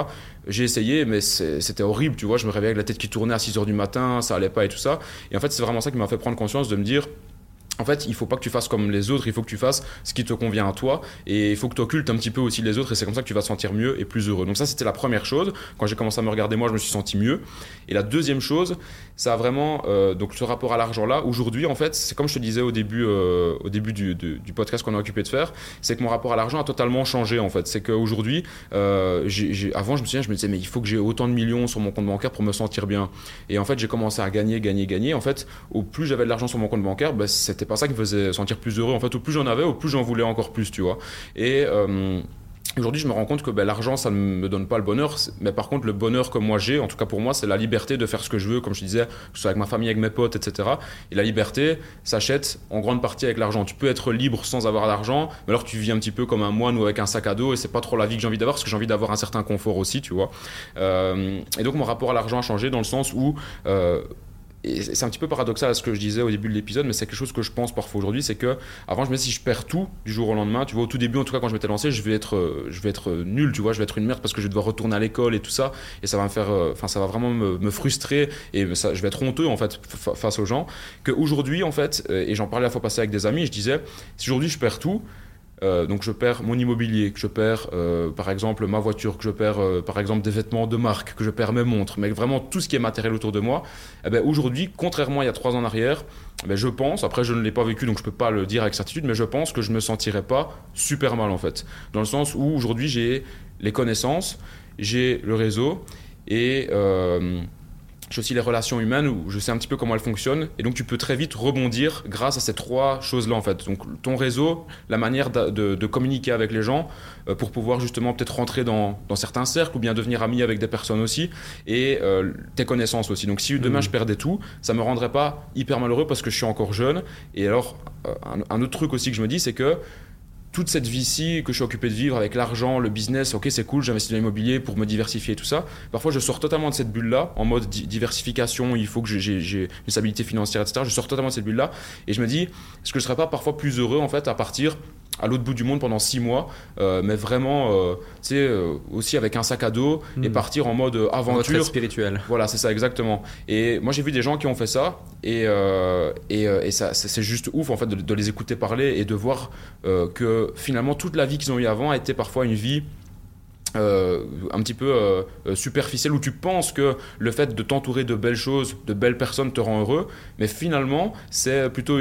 B: J'ai essayé, mais c'était horrible, tu vois. Je me réveillais avec la tête qui tournait à 6 h du matin, ça allait pas et tout ça. Et en fait, c'est vraiment ça qui m'a fait prendre conscience de me dire, en fait, il faut pas que tu fasses comme les autres, il faut que tu fasses ce qui te convient à toi et il faut que tu occultes un petit peu aussi les autres et c'est comme ça que tu vas te sentir mieux et plus heureux. Donc ça, c'était la première chose. Quand j'ai commencé à me regarder moi, je me suis senti mieux. Et la deuxième chose, ça a vraiment euh, donc ce rapport à l'argent là. Aujourd'hui, en fait, c'est comme je te disais au début, euh, au début du, podcast qu'on a occupé de faire, c'est que mon rapport à l'argent a totalement changé en fait. C'est qu'aujourd'hui, euh, avant, je me souviens, je me disais mais il faut que j'ai autant de millions sur mon compte bancaire pour me sentir bien. Et en fait, j'ai commencé à gagner, gagner, gagner. En fait, au plus j'avais de l'argent sur mon compte bancaire, bah, c'était pas ça qui me faisait sentir plus heureux. En fait, au plus j'en avais, au plus j'en voulais encore plus, tu vois. Et euh, Aujourd'hui, je me rends compte que ben, l'argent, ça ne me donne pas le bonheur, mais par contre, le bonheur que moi j'ai, en tout cas pour moi, c'est la liberté de faire ce que je veux, comme je disais, que ce soit avec ma famille, avec mes potes, etc. Et la liberté s'achète en grande partie avec l'argent. Tu peux être libre sans avoir d'argent, mais alors tu vis un petit peu comme un moine ou avec un sac à dos, et c'est pas trop la vie que j'ai envie d'avoir, parce que j'ai envie d'avoir un certain confort aussi, tu vois. Euh, et donc, mon rapport à l'argent a changé dans le sens où euh, et c'est un petit peu paradoxal à ce que je disais au début de l'épisode, mais c'est quelque chose que je pense parfois aujourd'hui, c'est que avant je me disais si je perds tout du jour au lendemain, tu vois, au tout début en tout cas quand je m'étais lancé, je vais être, euh, je vais être nul, tu vois, je vais être une merde parce que je vais devoir retourner à l'école et tout ça, et ça va me faire, euh, enfin ça va vraiment me, frustrer et ça, je vais être honteux en fait face aux gens. Qu'aujourd'hui en fait, euh, et j'en parlais la fois passée avec des amis, je disais si aujourd'hui je perds tout, euh, donc je perds mon immobilier, que je perds euh, par exemple ma voiture, que je perds euh, par exemple des vêtements de marque, que je perds mes montres, mais vraiment tout ce qui est matériel autour de moi. Eh ben, aujourd'hui, contrairement à il y a trois ans en arrière, eh ben, je pense, après je ne l'ai pas vécu donc je ne peux pas le dire avec certitude, mais je pense que je me sentirais pas super mal en fait. Dans le sens où aujourd'hui j'ai les connaissances, j'ai le réseau et j'ai aussi les relations humaines où je sais un petit peu comment elles fonctionnent. Et donc, tu peux très vite rebondir grâce à ces trois choses-là, en fait. Donc, ton réseau, la manière de, communiquer avec les gens euh, pour pouvoir justement peut-être rentrer dans, certains cercles ou bien devenir ami avec des personnes aussi. Et euh, tes connaissances aussi. Donc, si demain mmh. je perdais tout, ça me rendrait pas hyper malheureux parce que je suis encore jeune. Et alors, euh, un autre truc aussi que je me dis, c'est que toute cette vie-ci que je suis occupé de vivre avec l'argent, le business, ok c'est cool, j'investis dans l'immobilier pour me diversifier et tout ça. Parfois je sors totalement de cette bulle-là, en mode diversification, il faut que j'ai une stabilité financière, etc. Je sors totalement de cette bulle-là et je me dis, est-ce que je serais pas parfois plus heureux en fait à partir à l'autre bout du monde pendant six mois, euh, mais vraiment, euh, tu sais, euh, aussi avec un sac à dos et hmm. partir en mode aventure.
A: spirituel.
B: Voilà, c'est ça exactement. Et moi j'ai vu des gens qui ont fait ça et, et, et ça, c'est juste ouf en fait de, de, les écouter parler et de voir que finalement toute la vie qu'ils ont eu avant a été parfois une vie euh, un petit peu euh, euh, superficiel où tu penses que le fait de t'entourer de belles choses, de belles personnes te rend heureux, mais finalement c'est plutôt,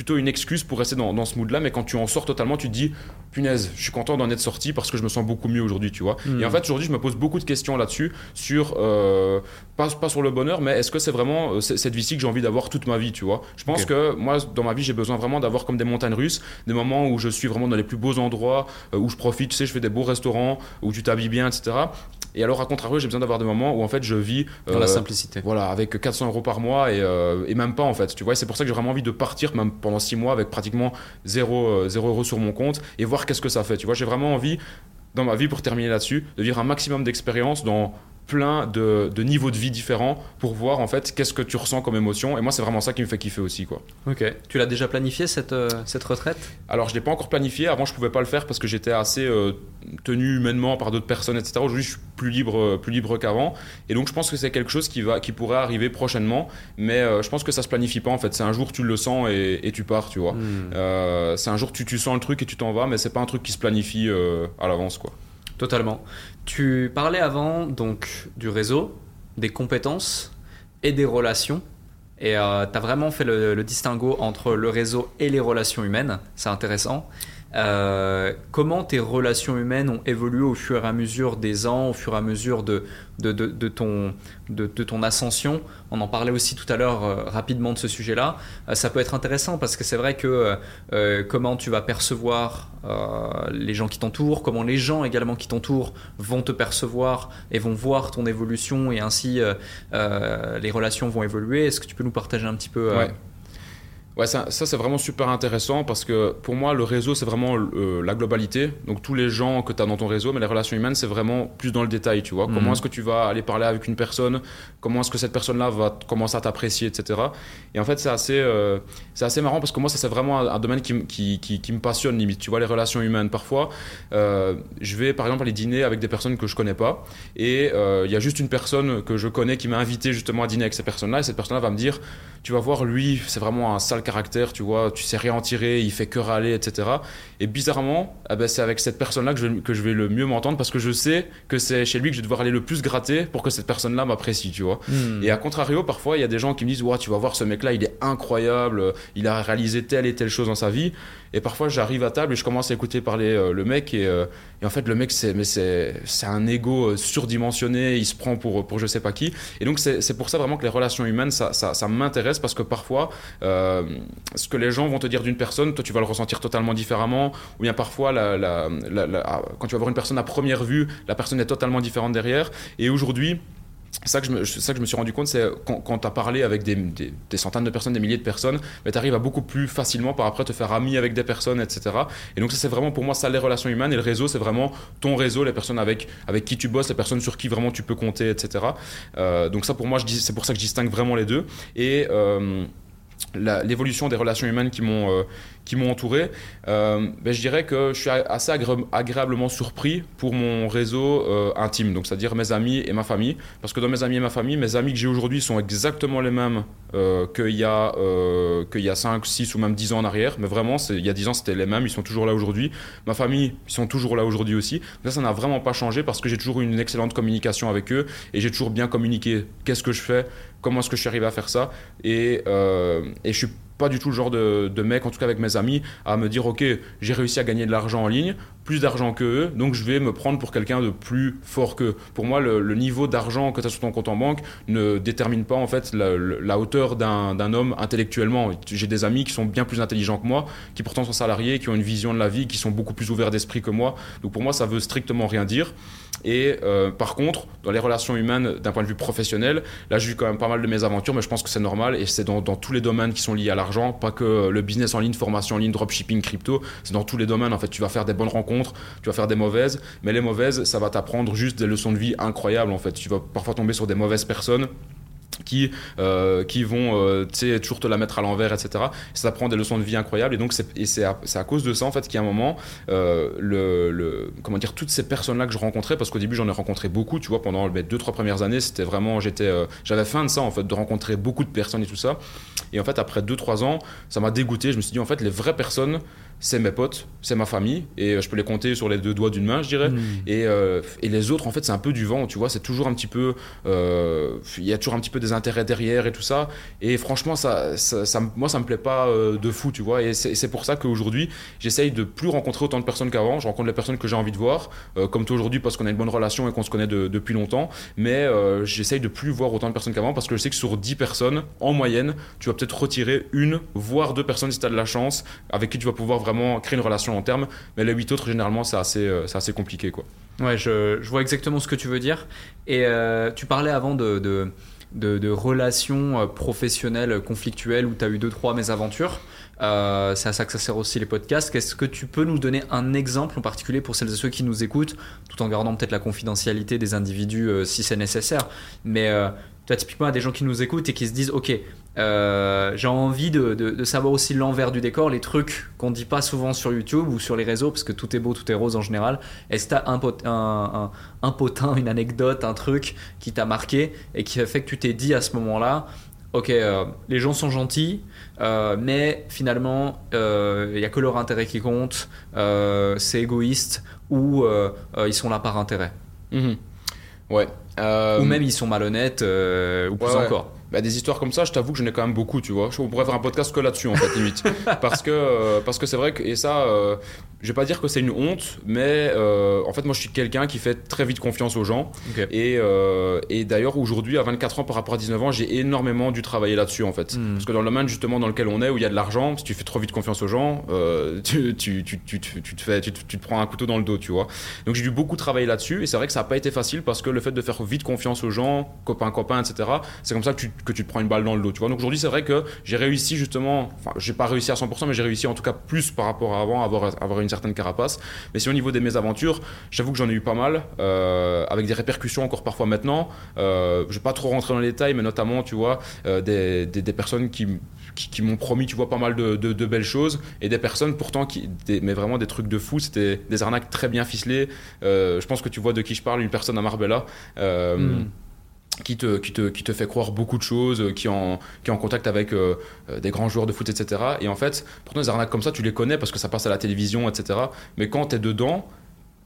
B: plutôt une excuse pour rester dans, dans ce mood-là, mais quand tu en sors totalement, tu te dis punaise, je suis content d'en être sorti parce que je me sens beaucoup mieux aujourd'hui, tu vois. Et en hmm. fait, aujourd'hui, je me pose beaucoup de questions là-dessus, sur, pas, pas sur le bonheur, mais est-ce que c'est vraiment cette vie-ci que j'ai envie d'avoir toute ma vie, tu vois. Je pense que moi, dans ma vie, j'ai besoin vraiment d'avoir comme des montagnes russes, des moments où je suis vraiment dans les plus beaux endroits, où je profite, tu sais, je fais des beaux restaurants, où tu t'habilles bien, etc. Et alors, à contrario, j'ai besoin d'avoir des moments où en fait je vis.
A: Dans la euh, simplicité.
B: Voilà, avec 400 euros par mois et, euh, et, même pas en fait. Tu vois, c'est pour ça que j'ai vraiment envie de partir même 6 mois avec pratiquement 0, 0 euh, euros sur mon compte et voir qu'est-ce que ça fait. Tu vois, j'ai vraiment envie dans ma vie, pour terminer là-dessus, de vivre un maximum d'expérience dans plein de, niveaux de vie différents pour voir en fait qu'est-ce que tu ressens comme émotion. Et moi, c'est vraiment ça qui me fait kiffer aussi. Quoi.
A: Ok. Tu l'as déjà planifié cette, euh, cette retraite?
B: Alors, je ne l'ai pas encore planifié. Avant, je pouvais pas le faire parce que j'étais assez euh, tenu humainement par d'autres personnes, etc. Aujourd'hui, je suis plus libre, euh, plus libre qu'avant. Et donc, je pense que c'est quelque chose qui, va, qui pourrait arriver prochainement. Mais je pense que ça se planifie pas en fait. C'est un jour, tu le sens et, tu pars, tu vois. Hmm. c'est un jour, tu, tu sens le truc et tu t'en vas, mais c'est pas un truc qui se planifie à l'avance, quoi.
A: Totalement. Tu parlais avant donc du réseau, des compétences et des relations. Et euh, tu as vraiment fait le, le distinguo entre le réseau et les relations humaines. C'est intéressant. Euh, comment tes relations humaines ont évolué au fur et à mesure des ans, au fur et à mesure de, de, de, ton, de, ton ascension? On en parlait aussi tout à l'heure euh, rapidement de ce sujet-là. Euh, ça peut être intéressant parce que c'est vrai que comment tu vas percevoir les gens qui t'entourent, comment les gens également qui t'entourent vont te percevoir et vont voir ton évolution et ainsi les relations vont évoluer. Est-ce que tu peux nous partager un petit peu
B: ça, ça c'est vraiment super intéressant parce que pour moi, le réseau, c'est vraiment euh, la globalité. Donc, tous les gens que tu as dans ton réseau, mais les relations humaines, c'est vraiment plus dans le détail, tu vois. Comment mhm. est-ce que tu vas aller parler avec une personne? Comment est-ce que cette personne-là va commencer à t'apprécier, etc. Et en fait, c'est assez, euh, c'est assez marrant parce que moi, ça, c'est vraiment un, domaine qui, qui, qui, qui, me passionne, limite. Tu vois, les relations humaines. Parfois, euh, je vais, par exemple, aller dîner avec des personnes que je connais pas et il y a juste une personne que je connais qui m'a invité justement à dîner avec ces personnes-là et cette personne-là va me dire tu vas voir, lui, c'est vraiment un sale caractère, tu vois, tu sais rien en tirer, il fait que râler, etc. Et bizarrement, eh ben, c'est avec cette personne-là que je, que je vais le mieux m'entendre parce que je sais que c'est chez lui que je vais devoir aller le plus gratter pour que cette personne-là m'apprécie, tu vois. Hmm. Et à contrario, parfois, il y a des gens qui me disent, ouais, tu vas voir, ce mec-là, il est incroyable, il a réalisé telle et telle chose dans sa vie. Et parfois, j'arrive à table et je commence à écouter parler euh, le mec. Et, euh, et, en fait, le mec, c'est, un ego euh, surdimensionné. Il se prend pour, pour je sais pas qui. Et donc, c'est, pour ça vraiment que les relations humaines, ça, ça, m'intéresse parce que parfois, ce que les gens vont te dire d'une personne, toi, tu vas le ressentir totalement différemment. Ou bien parfois, la, quand tu vas voir une personne à première vue, la personne est totalement différente derrière. Et aujourd'hui, ça que, je me, ça que je me suis rendu compte, c'est quand, tu as parlé avec des, centaines de personnes, des milliers de personnes, tu arrives à beaucoup plus facilement par après te faire ami avec des personnes, etc. Et donc ça c'est vraiment pour moi ça les relations humaines et le réseau c'est vraiment ton réseau, les personnes avec, avec qui tu bosses, les personnes sur qui vraiment tu peux compter, etc. Euh, donc ça pour moi c'est pour ça que je distingue vraiment les deux. Et euh, l'évolution des relations humaines qui m'ont euh, qui m'ont entouré, euh, ben, je dirais que je suis assez agréablement surpris pour mon réseau euh, intime, donc c'est-à-dire mes amis et ma famille, parce que dans mes amis et ma famille, mes amis que j'ai aujourd'hui sont exactement les mêmes qu'il y a y a 5, 6 ou même 10 ans en arrière, mais vraiment il y a 10 ans c'était les mêmes, ils sont toujours là aujourd'hui. Ma famille, ils sont toujours là aujourd'hui aussi. ça ça n'a vraiment pas changé parce que j'ai toujours eu une excellente communication avec eux et j'ai toujours bien communiqué. Qu'est-ce que je fais, comment est-ce que je suis arrivé à faire ça? Et, euh, et je suis pas du tout le genre de, mec, en tout cas avec mes amis, à me dire ok, j'ai réussi à gagner de l'argent en ligne, plus d'argent que eux, donc je vais me prendre pour quelqu'un de plus fort qu'eux. Pour moi, le, niveau d'argent que tu as sur ton compte en banque ne détermine pas en fait la, la hauteur d'un homme intellectuellement. J'ai des amis qui sont bien plus intelligents que moi, qui pourtant sont salariés, qui ont une vision de la vie, qui sont beaucoup plus ouverts d'esprit que moi. Donc pour moi, ça veut strictement rien dire. Et euh, par contre, dans les relations humaines, d'un point de vue professionnel, là, j'ai eu quand même pas mal de mes aventures, mais je pense que c'est normal et c'est dans, dans, tous les domaines qui sont liés à l'argent, pas que le business en ligne, formation en ligne, dropshipping, crypto. C'est dans tous les domaines. En fait, tu vas faire des bonnes rencontres, tu vas faire des mauvaises, mais les mauvaises, ça va t'apprendre juste des leçons de vie incroyables. En fait, tu vas parfois tomber sur des mauvaises personnes qui, euh, qui vont euh, toujours te la mettre à l'envers, etc. Ça prend des leçons de vie incroyables. Et donc, c'est à, à, cause de ça, en fait, qu'à un moment, euh, le, le, comment dire, toutes ces personnes-là que je rencontrais, parce qu'au début, j'en ai rencontré beaucoup, tu vois, pendant les deux, trois premières années, c'était vraiment, j'étais, euh, j'avais faim de ça, en fait, de rencontrer beaucoup de personnes et tout ça. Et en fait, après deux, trois ans, ça m'a dégoûté. Je me suis dit, en fait, les vraies personnes, c'est mes potes, c'est ma famille, et euh, je peux les compter sur les deux doigts d'une main, je dirais. Hmm. Et, euh, et, les autres, en fait, c'est un peu du vent, tu vois, c'est toujours un petit peu. Euh, il y a toujours un petit peu des intérêts derrière et tout ça. Et franchement, ça, ça, moi, ça me plaît pas de fou, tu vois. Et c'est pour ça qu'aujourd'hui, j'essaye de plus rencontrer autant de personnes qu'avant. Je rencontre les personnes que j'ai envie de voir, comme toi aujourd'hui, parce qu'on a une bonne relation et qu'on se connaît depuis longtemps. Mais j'essaye de plus voir autant de personnes qu'avant, parce que je sais que sur 10 personnes, en moyenne, tu vas peut-être retirer une, voire deux personnes si tu as de la chance, avec qui tu vas pouvoir vraiment créer une relation long terme. Mais les huit autres, généralement, c'est assez, euh, assez compliqué. Quoi.
A: Ouais, je, vois exactement ce que tu veux dire. Et euh, tu parlais avant de, relations euh, professionnelles conflictuelles où tu as eu deux, trois mésaventures. Euh, c'est à ça que ça sert aussi les podcasts. Est-ce que tu peux nous donner un exemple en particulier pour celles et ceux qui nous écoutent, tout en gardant peut-être la confidentialité des individus si c'est nécessaire Mais tu as typiquement des gens qui nous écoutent et qui se disent Ok, euh, j'ai envie de, savoir aussi l'envers du décor, les trucs qu'on dit pas souvent sur YouTube ou sur les réseaux, parce que tout est beau, tout est rose en général. Est-ce que tu as un, un, potin, une anecdote, un truc qui t'a marqué et qui a fait que tu t'es dit à ce moment-là, ok, euh, les gens sont gentils, euh, mais finalement, il n'y a que leur intérêt qui compte, c'est égoïste, ou ils sont là par intérêt.
B: Mhm. Ouais.
A: Ou même ils sont malhonnêtes, ou plus encore.
B: Bah, des histoires comme ça, je t'avoue que j'en ai quand même beaucoup, tu vois. On pourrait faire un podcast que là-dessus, en fait, limite. parce que parce que c'est vrai que, et ça, je vais pas dire que c'est une honte, mais euh, en fait, moi, je suis quelqu'un qui fait très vite confiance aux gens. Et, euh, et d'ailleurs, aujourd'hui, à 24 ans par rapport à 19 ans, j'ai énormément dû travailler là-dessus, en fait. Hmm. Parce que dans le domaine, justement, dans lequel on est, où il y a de l'argent, si tu fais trop vite confiance aux gens, euh, tu, tu, tu, tu, te fais, tu, te prends un couteau dans le dos, tu vois. Donc, j'ai dû beaucoup travailler là-dessus. Et c'est vrai que ça n'a pas été facile parce que le fait de faire vite confiance aux gens, copains, copains, etc., c'est comme ça que tu, que tu te prends une balle dans le dos, tu vois. Donc, aujourd'hui, c'est vrai que j'ai réussi, justement, enfin, j'ai pas réussi à 100%, mais j'ai réussi en tout cas plus par rapport à avant, à avoir, à avoir une certaine carapace. Mais si au niveau des mésaventures, j'avoue que j'en ai eu pas mal, euh, avec des répercussions encore parfois maintenant. Euh, je vais pas trop rentrer dans les détails, mais notamment, tu vois, euh, des, personnes qui, m'ont promis, tu vois, pas mal de, belles choses, et des personnes pourtant qui, mais vraiment des trucs de fou, c'était des arnaques très bien ficelées. je pense que tu vois de qui je parle, une personne à Marbella. Hmm qui te, qui, te, qui te fait croire beaucoup de choses, qui est en, qui en contact avec euh, euh, des grands joueurs de foot, etc. Et en fait, pourtant, des arnaques comme ça, tu les connais parce que ça passe à la télévision, etc. Mais quand tu es dedans,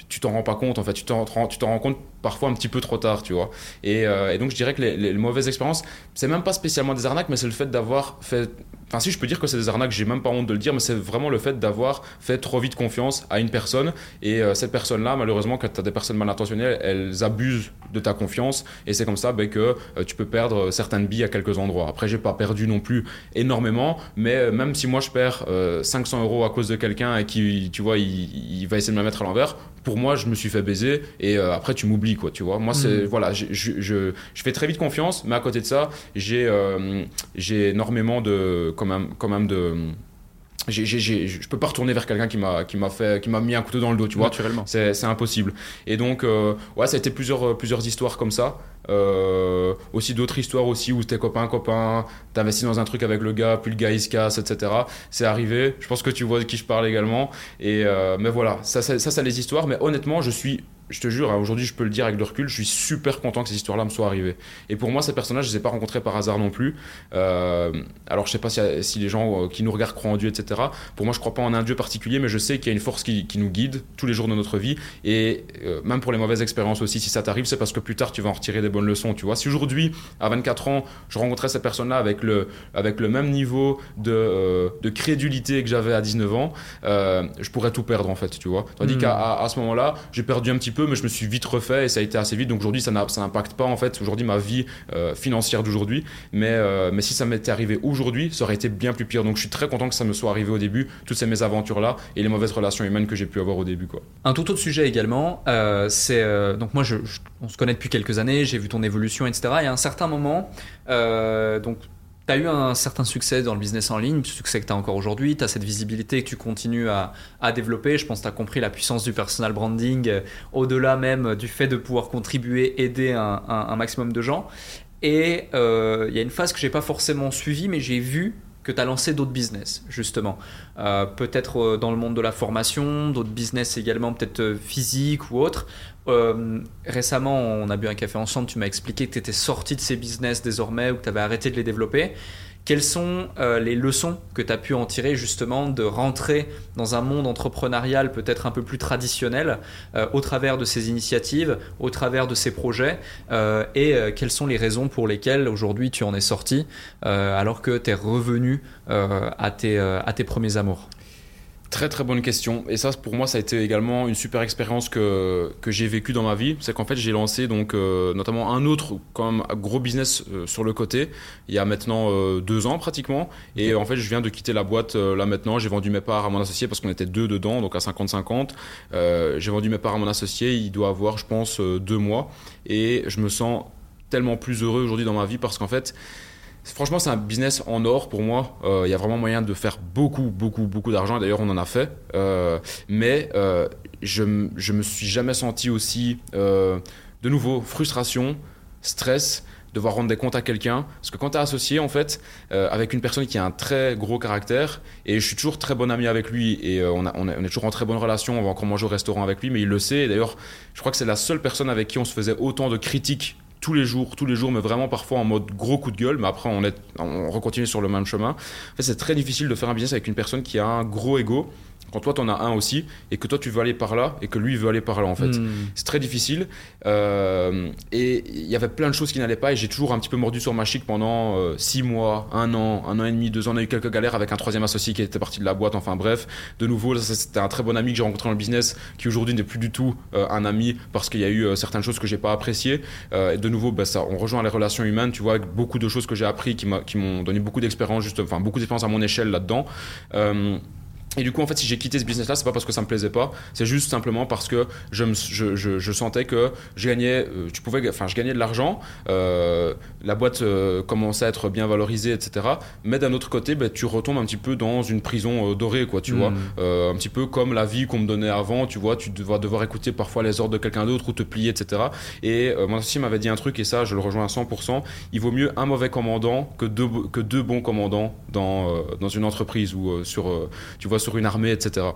B: tu t'en rends pas compte, en fait. Tu t'en, tu t'en rends compte parfois un petit peu trop tard, tu vois. Et, euh, donc, je dirais que les, mauvaises expériences, c'est même pas spécialement des arnaques, mais c'est le fait d'avoir fait Enfin, si je peux dire que c'est des arnaques, j'ai même pas honte de le dire, mais c'est vraiment le fait d'avoir fait trop vite confiance à une personne. Et euh, cette personne-là, malheureusement, quand tu as des personnes mal intentionnées, elles abusent de ta confiance. Et c'est comme ça ben, que euh, tu peux perdre certaines billes à quelques endroits. Après, j'ai pas perdu non plus énormément, mais même si moi je perds 500 euros à cause de quelqu'un et qui, tu vois, il, va essayer de me mettre à l'envers, pour moi, je me suis fait baiser. Et après, tu m'oublies, quoi, tu vois. Moi, c'est. Mmh. Voilà, je, je, je, fais très vite confiance, mais à côté de ça, j'ai j'ai énormément de quand même, quand même de j'ai, je peux pas retourner vers quelqu'un qui m'a qui m'a fait qui m'a mis un couteau dans le dos tu vois
A: naturellement
B: c'est, c'est impossible et donc euh, ouais ça a été plusieurs euh, plusieurs histoires comme ça euh, aussi d'autres histoires aussi où t'es copain copain t'investis dans un truc avec le gars puis le gars il se casse etc c'est arrivé je pense que tu vois de qui je parle également et mais voilà ça ça, ça, les histoires mais honnêtement je suis je te jure, hein, aujourd'hui je peux le dire avec le recul, je suis super content que ces histoires-là me soient arrivées. Et pour moi, ces personnages, je ne les ai pas rencontrés par hasard non plus. Euh, alors je sais pas si, les gens euh, qui nous regardent croient en Dieu, etc. Pour moi, je crois pas en un Dieu particulier, mais je sais qu'il y a une force qui, nous guide tous les jours de notre vie. Et euh, même pour les mauvaises expériences aussi, si ça t'arrive, c'est parce que plus tard tu vas en retirer des bonnes leçons. Tu vois, si aujourd'hui, à 24 ans, je rencontrais ces personnes-là avec le, avec le même niveau de, de crédulité que j'avais à 19 ans, je pourrais tout perdre en fait, tu vois. Tandis hmm. qu'à à ce moment-là, j'ai perdu un petit peu, mais je me suis vite refait et ça a été assez vite. Donc aujourd'hui, ça n'impacte pas en fait aujourd'hui ma vie euh, financière d'aujourd'hui. Mais, euh, mais si ça m'était arrivé aujourd'hui, ça aurait été bien plus pire. Donc je suis très content que ça me soit arrivé au début, toutes ces mésaventures-là et les mauvaises relations humaines que j'ai pu avoir au début. Quoi.
A: Un tout autre sujet également, euh, c'est donc moi je, on se connaît depuis quelques années, j'ai vu ton évolution, etc. Et à un certain moment, donc tu as eu un certain succès dans le business en ligne, succès que tu as encore aujourd'hui, tu as cette visibilité que tu continues à, développer. Je pense que tu as compris la puissance du personal branding, euh, au-delà même du fait de pouvoir contribuer, aider un, maximum de gens. Et euh, il y a une phase que j'ai pas forcément suivie, mais j'ai vu que tu as lancé d'autres business, justement. Euh, peut-être dans le monde de la formation, d'autres business également, peut-être physiques ou autres. Euh, récemment, on a bu un café ensemble, tu m'as expliqué que tu étais sorti de ces business désormais ou que tu avais arrêté de les développer. Quelles sont euh, les leçons que tu as pu en tirer justement de rentrer dans un monde entrepreneurial peut-être un peu plus traditionnel euh, au travers de ces initiatives, au travers de ces projets et quelles sont les raisons pour lesquelles aujourd'hui tu en es sorti alors que tu es revenu à tes, à tes premiers amours?
B: Très très bonne question. Et ça, pour moi, ça a été également une super expérience que, que j'ai vécue dans ma vie. C'est qu'en fait, j'ai lancé donc euh, notamment un autre comme gros business euh, sur le côté il y a maintenant euh, deux ans pratiquement. Et en fait, je viens de quitter la boîte là maintenant. J'ai vendu mes parts à mon associé parce qu'on était deux dedans, donc à 50-50. j'ai vendu mes parts à mon associé. Il doit avoir, je pense, deux mois. Et je me sens tellement plus heureux aujourd'hui dans ma vie parce qu'en fait, Franchement, c'est un business en or pour moi. Euh, il y a vraiment moyen de faire beaucoup, beaucoup, beaucoup d'argent. D'ailleurs, on en a fait. Euh, mais euh, je, je me suis jamais senti aussi, de nouveau, frustration, stress, devoir rendre des comptes à quelqu'un. Parce que quand tu es associé, en fait, avec une personne qui a un très gros caractère, et je suis toujours très bon ami avec lui, et on, on, est toujours en très bonne relation, on va encore manger au restaurant avec lui, mais il le sait. D'ailleurs, je crois que c'est la seule personne avec qui on se faisait autant de critiques tous les jours, tous les jours, mais vraiment parfois en mode gros coup de gueule, mais après on, est, on recontinue sur le même chemin. En fait, c'est très difficile de faire un business avec une personne qui a un gros ego quand toi t'en as un aussi et que toi tu veux aller par là et que lui veut aller par là en fait.
A: Hmm.
B: c'est très difficile. Euh, et il y avait plein de choses qui n'allaient pas et j'ai toujours un petit peu mordu sur ma chic pendant euh, six mois un an un an et demi deux ans. On a eu quelques galères avec un troisième associé qui était parti de la boîte enfin bref. De nouveau c'était un très bon ami que j'ai rencontré dans le business qui aujourd'hui n'est plus du tout euh, un ami parce qu'il y a eu euh, certaines choses que j'ai pas appréciées. Euh, et de nouveau bah, ça on rejoint les relations humaines tu vois avec beaucoup de choses que j'ai appris qui m'ont donné beaucoup d'expérience juste enfin beaucoup d'expérience à mon échelle là dedans Euh, et du coup, en fait, si j'ai quitté ce business-là, c'est pas parce que ça me plaisait pas, c'est juste simplement parce que je, me, je, je, je sentais que je gagnais, euh, tu pouvais, enfin, je gagnais de l'argent, euh, la boîte euh, commençait à être bien valorisée, etc. Mais d'un autre côté, ben, tu retombes un petit peu dans une prison dorée, quoi, tu vois. Euh, un petit peu comme la vie qu'on me donnait avant, tu vois, tu vas devoir écouter parfois les ordres de quelqu'un d'autre ou te plier, etc. Et mon associé m'avait dit un truc, et ça, je le rejoins à 100%, il vaut mieux un mauvais commandant que deux, que deux bons commandants dans, dans une entreprise ou sur, tu vois, sur une armée, etc.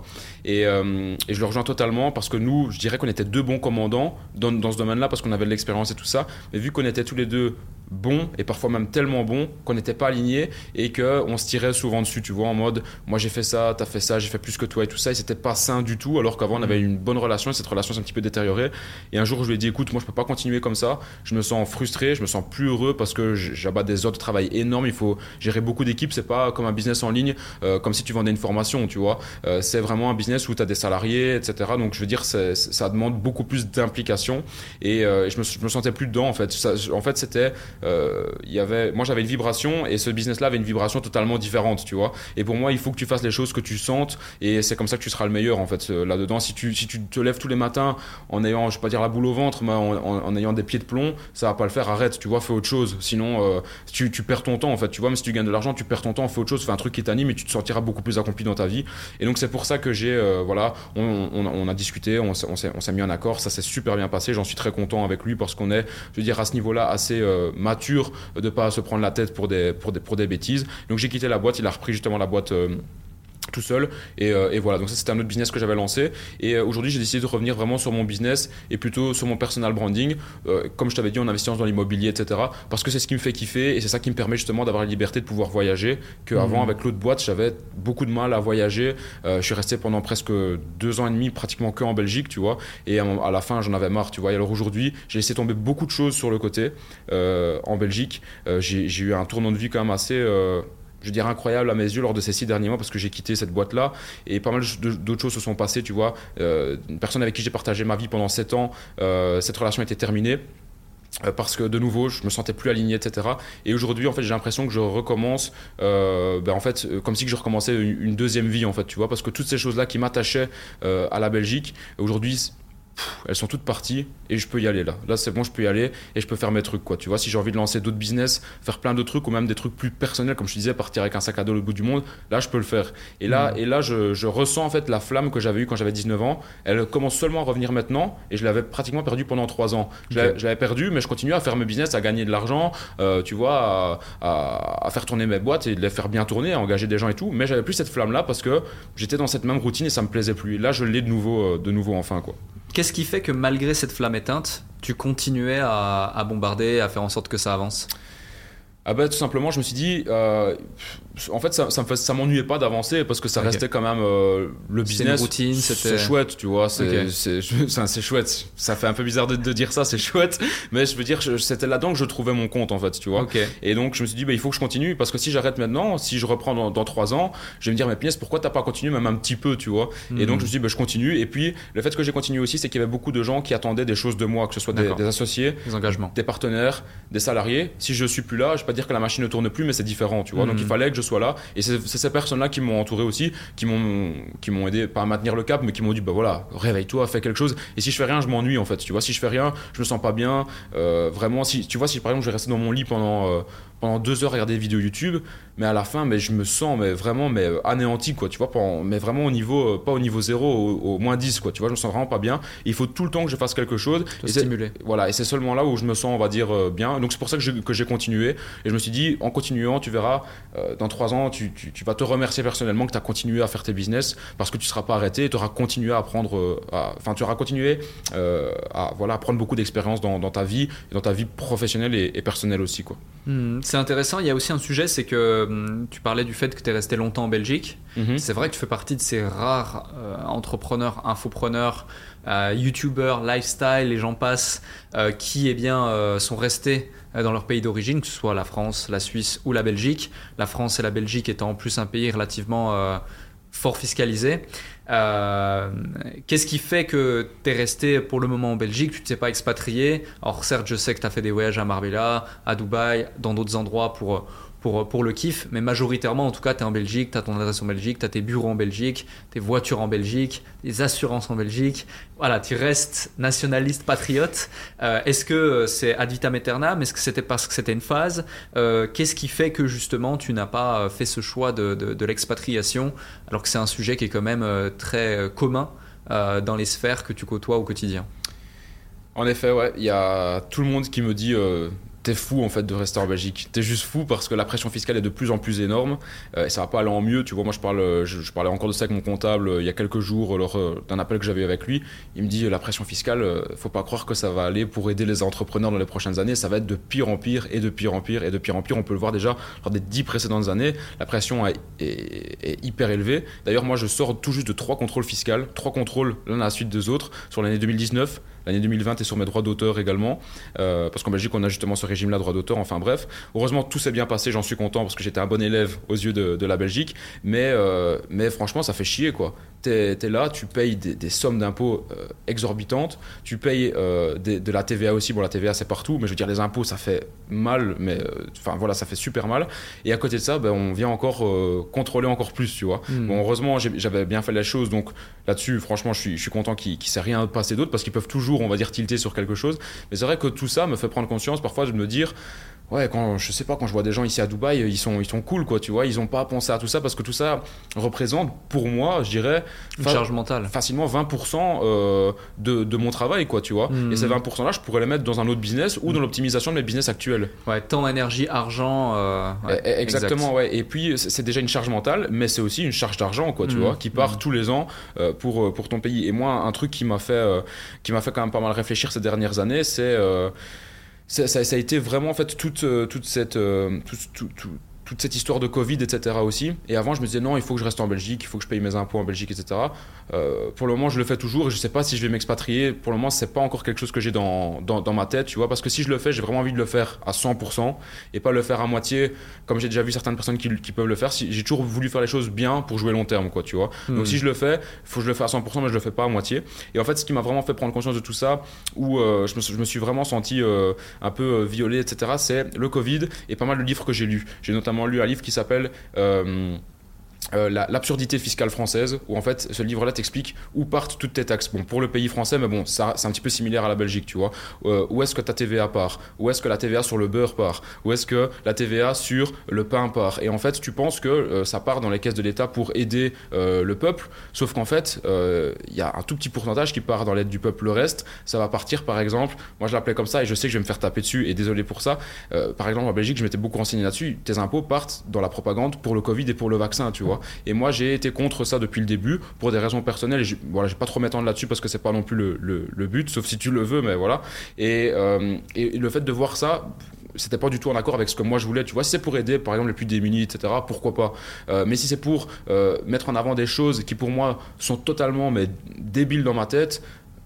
B: Et, euh, et je le rejoins totalement parce que nous, je dirais qu'on était deux bons commandants dans, dans ce domaine-là parce qu'on avait de l'expérience et tout ça. Mais vu qu'on était tous les deux bons et parfois même tellement bons qu'on n'était pas alignés et qu'on se tirait souvent dessus, tu vois, en mode moi j'ai fait ça, t'as fait ça, j'ai fait plus que toi et tout ça. Et c'était pas sain du tout alors qu'avant on avait une bonne relation et cette relation s'est un petit peu détériorée. Et un jour je lui ai dit écoute, moi je peux pas continuer comme ça. Je me sens frustré, je me sens plus heureux parce que j'abats des heures de travail énormes. Il faut gérer beaucoup d'équipes. C'est pas comme un business en ligne, euh, comme si tu vendais une formation, tu vois. Euh, c'est vraiment un business où tu as des salariés, etc. Donc je veux dire, ça demande beaucoup plus d'implication et, euh, je, me, je me sentais plus dedans en fait. Ça- en fait, c'était, il y avait, moi j'avais une vibration et ce business-là avait une vibration totalement différente, tu vois. Et pour moi, il faut que tu fasses les choses que tu sentes et c'est comme ça que tu seras le meilleur en fait euh, là-dedans. Si tu, si tu te lèves tous les matins en ayant, je vais pas dire la boule au ventre, mais en, ayant des pieds de plomb, ça va pas le faire. Arrête, tu vois, fais autre chose. Sinon, euh, tu, tu perds ton temps en fait. Tu vois, même si tu gagnes de l'argent, tu perds ton temps, fais autre chose, fais un truc qui t'anime et tu te sentiras beaucoup plus accompli dans ta vie. Et donc c'est pour ça que j'ai, euh, voilà, on, on a- discuté, on s'est mis en accord, ça s'est super bien passé. J'en suis très content avec lui parce qu'on est, je veux dire, à ce niveau-là assez euh, de pas se prendre la tête pour des, pour des, pour des bêtises. Donc j'ai quitté la boîte, il a repris justement la boîte. Tout seul. Et, euh, et voilà. Donc ça c'était un autre business que j'avais lancé. Et euh, aujourd'hui j'ai décidé de revenir vraiment sur mon business et plutôt sur mon personal branding. Euh, comme je t'avais dit en investissant dans l'immobilier etc parce que c'est ce qui me fait kiffer et c'est ça qui me permet justement d'avoir la liberté de pouvoir voyager. Qu'avant
A: Mhm.
B: avec l'autre boîte j'avais beaucoup de mal à voyager. Je suis resté pendant presque deux ans et demi pratiquement que en Belgique tu vois. Et à, à la fin j'en avais marre tu vois. Et alors aujourd'hui j'ai laissé tomber beaucoup de choses sur le côté en Belgique. J'ai eu un tournant de vie quand même assez je dirais incroyable à mes yeux lors de ces six derniers mois parce que j'ai quitté cette boîte là et pas mal d'autres choses se sont passées tu vois. Euh, une personne avec qui j'ai partagé ma vie pendant sept ans euh, cette relation était terminée euh, parce que de nouveau je me sentais plus aligné etc et aujourd'hui en fait j'ai l'impression que je recommence ben, en fait comme si je recommençais une, deuxième vie en fait tu vois. Parce que toutes ces choses là qui m'attachaient à la Belgique aujourd'hui pff, elles sont toutes parties et je peux y aller là. Là, c'est bon, je peux y aller et je peux faire mes trucs, quoi. Tu vois, si j'ai envie de lancer d'autres business, faire plein de trucs ou même des trucs plus personnels, comme je te disais, partir avec un sac à dos au bout du monde, là, je peux le faire. Et là, et là je, je ressens en fait la flamme que j'avais eue quand j'avais 19 ans. Elle commence seulement à revenir maintenant et je l'avais pratiquement perdue pendant 3 ans. Je je l'avais perdue, mais je continue à faire mes business, à gagner de l'argent, euh, tu vois, à, à- à faire tourner mes boîtes et de les faire bien tourner, à engager des gens et tout. Mais j'avais plus cette flamme là parce que j'étais dans cette même routine et ça me plaisait plus. Et là, je l'ai de nouveau, euh, de nouveau enfin, quoi.
A: Qu'est-ce qui fait que malgré cette flamme éteinte, tu continuais à, bombarder, à faire en sorte que ça avance?
B: Ah bah tout simplement, je me suis dit, euh, en fait, ça, ça me fait- ça m'ennuyait pas d'avancer parce que ça restait quand même euh, le business.
A: routine, c'était-
B: C'est chouette, tu vois. C'est chouette. Ça fait un peu bizarre de, de dire ça, c'est chouette, mais je veux dire, c'était là-dedans que je trouvais mon compte en fait, tu vois. Et donc je me suis dit, bah, il faut que je continue parce que si j'arrête maintenant, si je reprends dans, dans trois ans, je vais me dire, mais Pièce, pourquoi t'as pas continué même un petit peu, tu vois? Et donc je me suis dit, bah, je continue. Et puis le fait que j'ai continué aussi, c'est qu'il y avait beaucoup de gens qui attendaient des choses de moi, que ce soit des, des associés,
A: Les engagements.
B: des partenaires, des salariés. Si je suis plus là, je vais pas dire que la machine ne tourne plus, mais c'est différent, tu vois. Donc
A: Mhm.
B: il fallait que je Et c'est ces personnes-là qui m'ont entouré aussi, qui m'ont aidé pas à maintenir le cap, mais qui m'ont dit bah voilà, réveille-toi, fais quelque chose. Et si je fais rien, je m'ennuie en fait. Tu vois, si je fais rien, je me sens pas bien. Euh, vraiment, si tu vois, si par exemple je rester dans mon lit pendant euh, pendant deux heures regarder des vidéos YouTube, mais à la fin, mais je me sens mais vraiment mais euh, anéanti quoi. Tu vois, pendant- mais vraiment au niveau euh, pas au niveau zéro, au, au moins 10 quoi. Tu vois, je me sens vraiment pas bien. il faut tout le temps que je fasse quelque chose.
A: Te
B: Et c'est-
A: stimuler.
B: voilà, et c'est seulement là où je me sens, on va dire, euh, bien. Donc c'est pour ça que j'ai continué. Et je me suis dit, en continuant, tu verras, dans trois ans, tu, tu, vas te remercier personnellement que tu as continué à faire tes business parce que tu ne seras pas arrêté et tu auras continué à apprendre, enfin, tu auras continué à, voilà, à prendre beaucoup d'expérience dans, dans, ta vie, dans ta vie professionnelle et, personnelle aussi. quoi.
A: Hmm, c'est intéressant. Il y a aussi un sujet, c'est que hmm, tu parlais du fait que tu es resté longtemps en Belgique. Mhm. C'est vrai que tu fais partie de ces rares euh, entrepreneurs, infopreneurs, euh, youtubeurs, lifestyle, les gens passent, euh, qui eh bien, sont restés dans leur pays d'origine, que ce soit la France, la Suisse ou la Belgique. La France et la Belgique étant en plus un pays relativement fort fiscalisé. Qu'est-ce qui fait que tu es resté pour le moment en Belgique? Tu ne t'es pas expatrié? Alors certes, je sais que tu as fait des voyages à Marbella, à Dubaï, dans d'autres endroits pour pour, pour le kiff, mais majoritairement, en tout cas, tu es en Belgique, tu as ton adresse en Belgique, tu as tes bureaux en Belgique, tes voitures en Belgique, des assurances en Belgique. Voilà, tu restes nationaliste, patriote. Euh, est-ce que euh, c'est ad vitam aeternam? Est-ce que c'était parce que c'était une phase? Euh, Qu'est-ce qui fait que justement tu n'as pas fait ce choix de, de l'expatriation alors que c'est un sujet qui est quand même très commun dans les sphères que tu côtoies au quotidien?
B: En effet, ouais, il y a tout le monde qui me dit t'es fou en fait de rester en Belgique. T'es juste fou parce que la pression fiscale est de plus en plus énorme euh, et ça va pas aller en mieux. Tu vois, moi je parle, je, parlais encore de ça avec mon comptable euh, il y a quelques jours lors euh, d'un appel que j'avais avec lui. Il me dit la pression fiscale, faut pas croire que ça va aller pour aider les entrepreneurs dans les prochaines années. Ça va être de pire en pire et de pire en pire et de pire en pire. On peut le voir déjà lors des dix précédentes années. La pression est, est hyper élevée. D'ailleurs, moi je sors tout juste de trois contrôles fiscaux, trois contrôles l'un à la suite des autres sur l'année 2019 L'année 2020 est sur mes droits d'auteur également, euh, parce qu'en Belgique, on a justement ce régime-là, droit d'auteur. Enfin bref, heureusement, tout s'est bien passé, j'en suis content, parce que j'étais un bon élève aux yeux de, la Belgique. Euh, mais franchement, ça fait chier, quoi. T'es es là, tu payes des, sommes d'impôts euh, exorbitantes, tu payes de la TVA aussi. Bon, la TVA, c'est partout, mais je veux dire, les impôts, ça fait mal, mais enfin voilà, ça fait super mal. Et à côté de ça, ben, on vient encore contrôler encore plus, tu vois. Hmm. Bon, heureusement, j'avais bien fait la chose, donc là-dessus, franchement, je suis, je suis content qu'il ne s'est rien passé d'autre, parce qu'ils peuvent toujours on va dire, tilté sur quelque chose. Mais c'est vrai que tout ça me fait prendre conscience parfois de me dire, ouais, quand je sais pas, quand je vois des gens ici à Dubaï, ils sont, ils sont cool, quoi, tu vois, ils ont pas pensé à tout ça parce que tout ça représente pour moi, je dirais,
A: une charge mentale.
B: Facilement 20% euh, de, de, mon travail, quoi, tu vois. Et ces 20% hmm. là, je pourrais les mettre dans un autre business ou dans l'optimisation de mes business actuels.
A: Ouais, temps, énergie, argent. Euh,
B: eh, eh, exactement, ouais. Et puis, c'est déjà une charge mentale, mais c'est aussi une charge d'argent, quoi, tu hmm. vois, qui part hmm. tous les ans euh, pour, pour ton pays. Et moi, un truc qui m'a fait, qui m'a fait quand même pas mal réfléchir ces dernières années, c'est ça, ça, a été vraiment en fait toute, euh, toute cette euh, tout, tout, toute cette histoire de Covid, etc. aussi. Et avant, je me disais non, il faut que je reste en Belgique, il faut que je paye mes impôts en Belgique, etc. Euh, pour le moment, je le fais toujours et je sais pas si je vais m'expatrier. Pour le moment, c'est pas encore quelque chose que j'ai dans, dans, ma tête, tu vois, parce que si je le fais, j'ai vraiment envie de le faire à 100% et pas le faire à moitié, comme j'ai déjà vu certaines personnes qui, qui peuvent le faire. Si, j'ai toujours voulu faire les choses bien pour jouer long terme, quoi, tu vois. Donc hmm. si je le fais, il faut que je le fasse à 100%, mais je le fais pas à moitié. Et en fait, ce qui m'a vraiment fait prendre conscience de tout ça, où euh, je, me, je, me, suis vraiment senti euh, un peu violé, etc., c'est le Covid et pas mal de livres que j'ai lus. J'ai notamment lu un livre qui s'appelle euh, euh, l'absurdité fiscale française, où en fait ce livre-là t'explique où partent toutes tes taxes. Bon, pour le pays français, mais bon, ça, c'est un petit peu similaire à la Belgique, tu vois. Euh, où est-ce que ta TVA part? Où est-ce que la TVA sur le beurre part? Où est-ce que la TVA sur le pain part? Et en fait, tu penses que euh, ça part dans les caisses de l'État pour aider le peuple, sauf qu'en fait, il y a un tout petit pourcentage qui part dans l'aide du peuple. Le reste, ça va partir, par exemple, moi je l'appelais comme ça, et je sais que je vais me faire taper dessus, et désolé pour ça. par exemple, en Belgique, je m'étais beaucoup renseigné là-dessus. Tes impôts partent dans la propagande pour le Covid et pour le vaccin, tu vois. Et moi, j'ai été contre ça depuis le début pour des raisons personnelles. Je, voilà, vais pas trop m'étendre là-dessus parce que c'est pas non plus le, but, sauf si tu le veux, mais voilà. Et, euh, et le fait de voir ça, c'était pas du tout en accord avec ce que moi je voulais. Tu vois, si c'est pour aider, par exemple, les plus démunis, etc., pourquoi pas. Euh, mais si c'est pour euh, mettre en avant des choses qui, pour moi, sont totalement mais, débiles dans ma tête,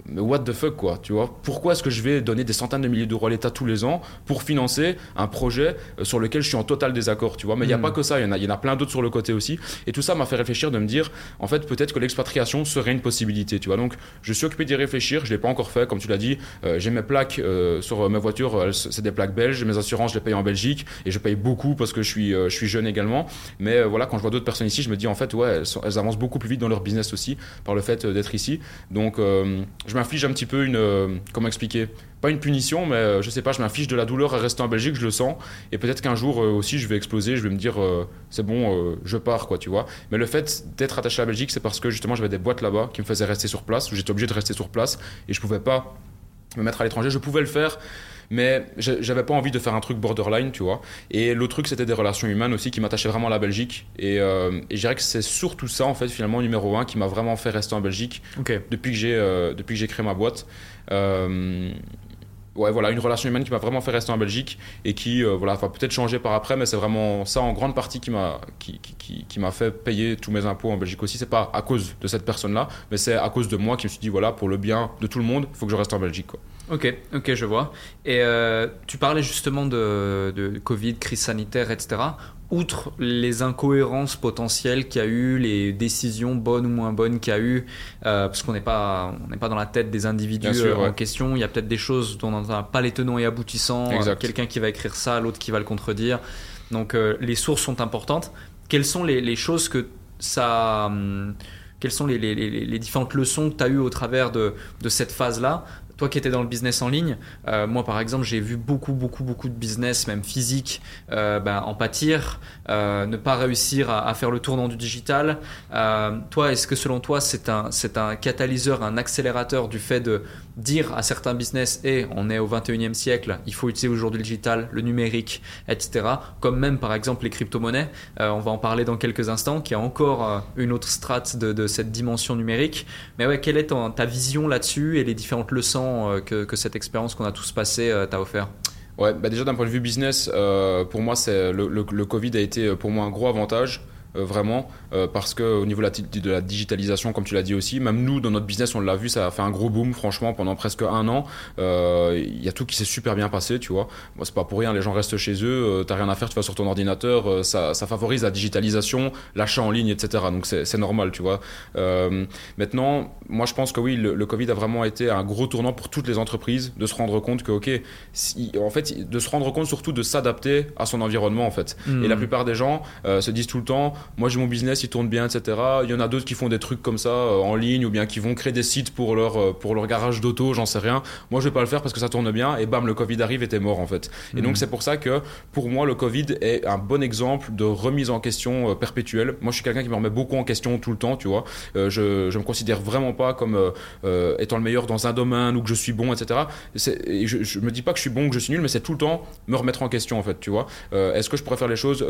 B: mais what the fuck quoi, tu vois Pourquoi est-ce que je vais donner des centaines de milliers d'euros à l'État tous les ans pour financer un projet euh, sur lequel je suis en total désaccord, tu vois Mais il n'y a hmm. pas que ça, il y, en a, y en a plein d'autres sur le côté aussi. Et tout ça m'a fait réfléchir de me dire, en fait, peut-être que l'expatriation serait une possibilité, tu vois Donc, je suis occupé d'y réfléchir, je l'ai pas encore fait, comme tu l'as dit. Euh, j'ai mes plaques euh, sur ma voiture, c'est des plaques belges, mes assurances, je les paye en Belgique et je paye beaucoup parce que je suis, je suis jeune également. Mais voilà, quand je vois d'autres personnes ici, je me dis, en fait, ouais, elles, avancent beaucoup plus vite dans leur business aussi par le fait d'être ici. Donc, je m'inflige un petit peu une. Euh, comment expliquer Pas une punition, mais euh, je sais pas, je m'inflige de la douleur à rester en Belgique, je le sens. Et peut-être qu'un jour euh, aussi, je vais exploser, je vais me dire, c'est bon, je pars, quoi, tu vois. Mais le fait d'être attaché à la Belgique, c'est parce que justement, j'avais des boîtes là-bas qui me faisaient rester sur place, où j'étais obligé de rester sur place et je pouvais pas me mettre à l'étranger. Je pouvais le faire mais j'avais pas envie de faire un truc borderline, tu vois. Et l'autre truc, c'était des relations humaines aussi qui m'attachaient vraiment à la Belgique. Et, euh, et je dirais que c'est surtout ça, en fait, finalement, numéro un, qui m'a vraiment fait rester en Belgique depuis que j'ai euh, depuis que j'ai créé ma boîte. Euh, ouais, voilà, une relation humaine qui m'a vraiment fait rester en Belgique et qui, voilà, va peut-être changer par après, mais c'est vraiment ça en grande partie qui m'a qui, qui, qui m'a fait payer tous mes impôts en Belgique aussi. C'est pas à cause de cette personne-là, mais c'est à cause de moi qui me suis dit, voilà, pour le bien de tout le monde, il faut que je reste en Belgique. Quoi.
A: Ok, ok, je vois. Et euh, tu parlais justement de, de, Covid, crise sanitaire, etc outre les incohérences potentielles qu'il y a eu, les décisions bonnes ou moins bonnes qu'il y a eu, euh, parce qu'on n'est pas, on n'est pas dans la tête des individus euh, en question, il y a peut-être des choses dont on n'a pas les tenants et aboutissants, euh, quelqu'un qui va écrire ça, l'autre qui va le contredire. Donc les sources sont importantes. Quelles sont les, choses que ça... Hum, quelles sont les, les, différentes leçons que tu as eues au travers de, de cette phase-là? Toi qui étais dans le business en ligne, euh, moi par exemple, j'ai vu beaucoup, beaucoup, beaucoup de business, même physique, ben, en pâtir, euh, ne pas réussir à, faire le tournant du digital. toi, est-ce que selon toi, c'est un, c'est un catalyseur, un accélérateur du fait de dire à certains business, et on est au 21e siècle, il faut utiliser aujourd'hui le digital, le numérique, etc. Comme même par exemple les crypto-monnaies, on va en parler dans quelques instants, qui a encore une autre strate de, de, cette dimension numérique. Mais ouais, quelle est ta vision là-dessus et les différentes leçons euh, que, cette expérience qu'on a tous passée euh, t'a offert?
B: Ouais, bah déjà d'un point de vue business, euh, pour moi, c'est le, le, Covid a été pour moi un gros avantage. Euh, vraiment, euh, parce qu'au niveau de la, digitalisation, comme tu l'as dit aussi, même nous, dans notre business, on l'a vu, ça a fait un gros boom, franchement, pendant presque un an. Euh, il y a tout qui s'est super bien passé, tu vois. Moi, c'est pas pour rien, les gens restent chez eux, t'as rien à faire, tu vas sur ton ordinateur, ça, ça, favorise la digitalisation, l'achat en ligne, etc. Donc c'est normal, tu vois. maintenant, moi, je pense que oui, le, Covid a vraiment été un gros tournant pour toutes les entreprises de se rendre compte que, ok, en fait, de se rendre compte surtout de s'adapter à son environnement, en fait. Et la mmh. plupart des gens se disent tout le temps, moi j'ai mon business, il tourne bien, etc. Il y en a d'autres qui font des trucs comme ça euh, en ligne ou bien qui vont créer des sites pour leur, euh, pour leur garage d'auto, j'en sais rien. Moi je vais pas le faire parce que ça tourne bien et bam, le Covid arrive et t'es mort en fait. Et donc mhm. c'est pour ça que pour moi le Covid est un bon exemple de remise en question euh, perpétuelle. Moi je suis quelqu'un qui me remet beaucoup en question tout le temps, tu vois. je, je me considère vraiment pas comme étant le meilleur dans un domaine ou que je suis bon, etc. Et je, je me dis pas que je suis bon ou que je suis nul, mais c'est tout le temps me remettre en question en fait, tu vois. Est-ce que je pourrais faire les choses?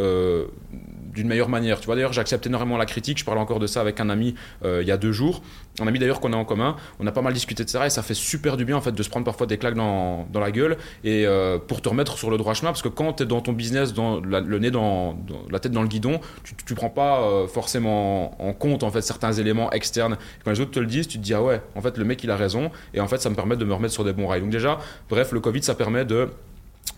B: D'une meilleure manière tu vois, d'ailleurs, j'accepte énormément la critique. Je parlais encore de ça avec un ami euh, il y a deux jours. Un ami d'ailleurs qu'on a en commun. On a pas mal discuté de ça et ça fait super du bien en fait de se prendre parfois des claques dans, dans la gueule et euh, pour te remettre sur le droit chemin. Parce que quand tu es dans ton business, dans le nez dans, la tête dans le guidon, tu, tu prends pas euh, forcément en compte en fait certains éléments externes. quand les autres te le disent, tu te dis ah ouais, en fait le mec il a raison et en fait ça me permet de me remettre sur des bons rails. Donc déjà, bref, le Covid ça permet de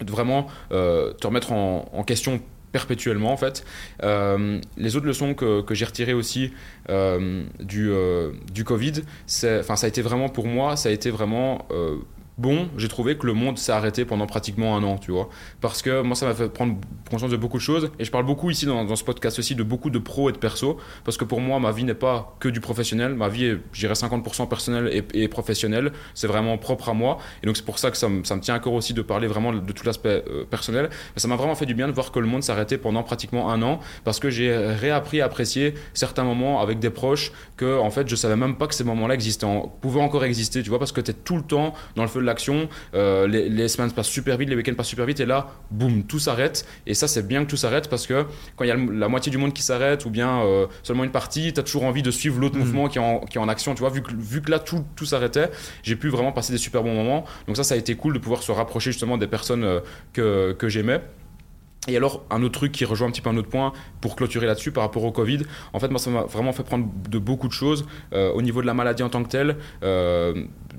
B: de vraiment te remettre en, en question perpétuellement en fait. Euh, les autres leçons que, j'ai retirées aussi euh, du, euh, du Covid, ça a été vraiment pour moi, ça a été vraiment bon, j'ai trouvé que le monde s'est arrêté pendant pratiquement un an, tu vois. Parce que moi, ça m'a fait prendre conscience de beaucoup de choses. Et je parle beaucoup ici dans, ce podcast aussi de beaucoup de pros et de perso. Parce que pour moi, ma vie n'est pas que du professionnel. Ma vie est, j'irais 50% personnel et, et professionnel. C'est vraiment propre à moi. Et donc, c'est pour ça que ça me, ça me, tient à cœur aussi de parler vraiment de tout l'aspect euh, personnel. Mais ça m'a vraiment fait du bien de voir que le monde s'arrêtait pendant pratiquement un an. Parce que j'ai réappris à apprécier certains moments avec des proches que, en fait, je savais même pas que ces moments-là existaient, pouvaient encore exister, tu vois. Parce que tu es tout le temps dans le feu l'action, euh, les, semaines passent super vite, les week-ends passent super vite, et là, boum, tout s'arrête. Et ça, c'est bien que tout s'arrête parce que quand il y a la moitié du monde qui s'arrête ou bien euh, seulement une partie, tu as toujours envie de suivre l'autre mm. mouvement qui est, en, qui est, en, action. Tu vois, vu que, vu que là, tout, tout s'arrêtait, j'ai pu vraiment passer des super bons moments. Donc ça, ça a été cool de pouvoir se rapprocher justement des personnes euh, que, que j'aimais. Et alors, un autre truc qui rejoint un petit peu un autre point pour clôturer là-dessus par rapport au Covid, en fait, moi, ça m'a vraiment fait prendre de beaucoup de choses au niveau de la maladie en tant que telle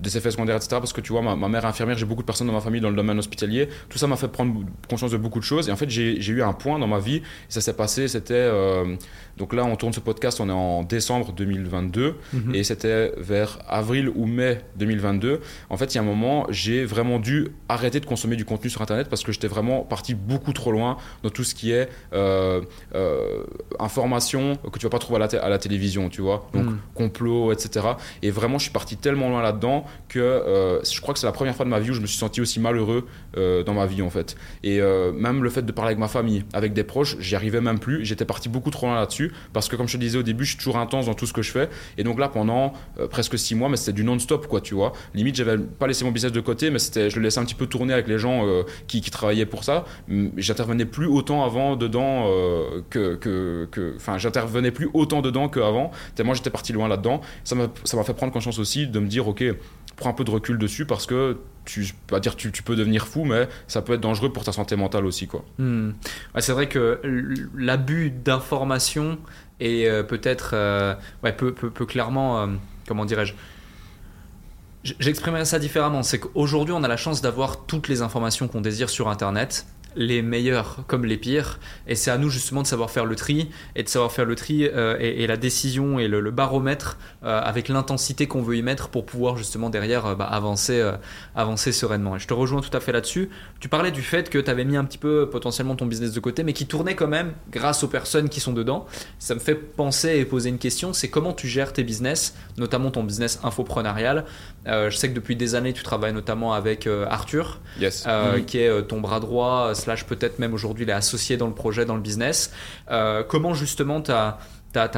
B: des effets secondaires, etc. Parce que tu vois, ma, mère est infirmière, j'ai beaucoup de personnes dans ma famille dans le domaine hospitalier. Tout ça m'a fait prendre conscience de beaucoup de choses. Et en fait, j'ai eu un point dans ma vie, ça s'est passé, c'était. Euh, donc là, on tourne ce podcast, on est en décembre 2022, mhm. et c'était vers avril ou mai 2022. En fait, il y a un moment, j'ai vraiment dû arrêter de consommer du contenu sur Internet parce que j'étais vraiment parti beaucoup trop loin dans tout ce qui est euh, euh, information que tu vas pas trouver à la, à la télévision, tu vois. Donc
A: Mm.
B: complot, etc. Et vraiment, je suis parti tellement loin là-dedans que euh, je crois que c'est la première fois de ma vie où je me suis senti aussi malheureux dans ma vie en fait. Et même le fait de parler avec ma famille, avec des proches, j'y arrivais même plus. J'étais parti beaucoup trop loin là-dessus parce que comme je te disais au début, je suis toujours intense dans tout ce que je fais. Et donc là, pendant euh, presque six mois, mais c'était du non-stop quoi, tu vois. Limite, j'avais pas laissé mon business de côté, mais c'était, je le laissais un petit peu tourner avec les gens euh, qui, travaillaient pour ça. J'intervenais plus autant avant dedans euh, que, enfin, j'intervenais plus autant dedans qu'avant. Tellement j'étais parti loin là-dedans. Ça m'a fait prendre conscience aussi de me dire, ok, prends un peu de recul dessus parce que tu, pas dire tu, peux devenir fou, mais ça peut être dangereux pour ta santé mentale aussi quoi.
A: Hmm. C'est vrai que l'abus d'informations et euh, peut-être euh, peut, clairement euh, comment dirais-je J'exprimerai ça différemment. C'est qu'aujourd'hui, on a la chance d'avoir toutes les informations qu'on désire sur Internet, les meilleures comme les pires, et c'est à nous justement de savoir faire le tri et de savoir faire le tri euh, et, et la décision et le, le baromètre euh, avec l'intensité qu'on veut y mettre pour pouvoir justement derrière euh, bah, avancer, euh, avancer sereinement. Et je te rejoins tout à fait là-dessus. Tu parlais du fait que tu avais mis un petit peu potentiellement ton business de côté, mais qui tournait quand même grâce aux personnes qui sont dedans. Ça me fait penser et poser une question, c'est comment tu gères tes business, notamment ton business infoprenarial. Euh, je sais que depuis des années, tu travailles notamment avec euh, Arthur,
B: Yes.
A: euh,
B: Mhm.
A: qui est euh, ton bras droit, peut-être même aujourd'hui il est associé dans le projet, dans le business. Euh, comment justement tu as,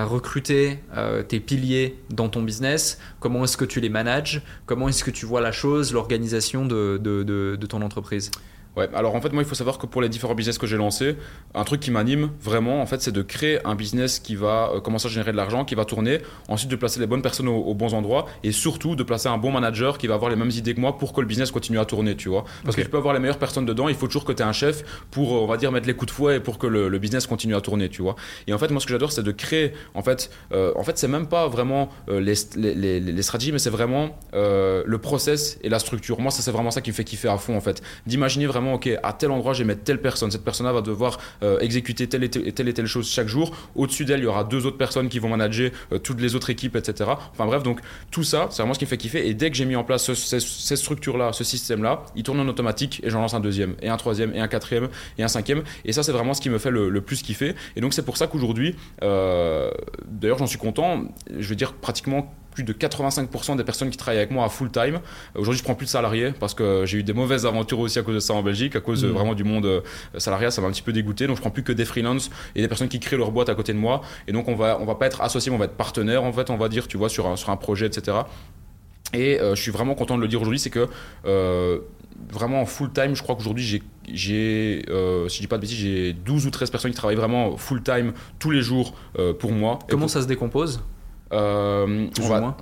A: recruté euh, tes piliers dans ton business? Comment est-ce que tu les manages? Comment est-ce que tu vois la chose, l'organisation de- de- de ton entreprise?
B: Ouais, alors en fait, moi, il faut savoir que pour les différents business que j'ai lancés, un truc qui m'anime vraiment, en fait, c'est de créer un business qui va euh, commencer à générer de l'argent, qui va tourner, ensuite de placer les bonnes personnes aux, aux bons endroits et surtout de placer un bon manager qui va avoir les mêmes idées que moi pour que le business continue à tourner, tu vois. Parce que tu peux avoir les meilleures personnes dedans, il faut toujours que tu aies un chef pour, euh, on va dire, mettre les coups de fouet et pour que le, le business continue à tourner, tu vois. Et en fait, moi, ce que j'adore, c'est de créer, en fait, euh, en fait, c'est même pas vraiment euh, les, les, les- les stratégies, mais c'est vraiment le process et la structure. Moi, ça, c'est vraiment ça qui me fait kiffer à fond, en fait. D'imaginer vraiment, ok, à tel endroit, je vais mettre telle personne. Cette personne-là va devoir euh, exécuter telle et, telle et telle chose chaque jour. Au-dessus d'elle, il y aura deux autres personnes qui vont manager euh, toutes les autres équipes, etc. Enfin bref, donc tout ça, c'est vraiment ce qui me fait kiffer. Et dès que j'ai mis en place ce- structures-là, ce système-là, il tourne en automatique et j'en lance un deuxième, et un troisième, et un quatrième, et un cinquième. Et ça, c'est vraiment ce qui me fait le, le plus kiffer. Et donc, c'est pour ça qu'aujourd'hui, euh, d'ailleurs, j'en suis content. Je veux dire, pratiquement plus de 85% des personnes qui travaillent avec moi à full time. Aujourd'hui, je prends plus de salariés parce que j'ai eu des mauvaises aventures aussi à cause de ça en Belgique, à cause euh,
A: Mhm.
B: vraiment du monde euh, salariat, ça m'a un petit peu dégoûté. Donc, je prends plus que des freelances et des personnes qui créent leur boîte à côté de moi. Et donc, on va, on va pas être associés, mais on va être partenaire, en fait, on va dire, tu vois, sur un, sur un projet, etc. Et euh, je suis vraiment content de le dire aujourd'hui, c'est que euh, vraiment en full time, je crois qu'aujourd'hui j'ai, j'ai euh, si je dis pas de bêtises, j'ai 12 ou 13 personnes qui travaillent vraiment full time tous les jours euh, pour moi.
A: Comment
B: pour-
A: ça se décompose?
B: euh, on
A: ou
B: va-
A: moins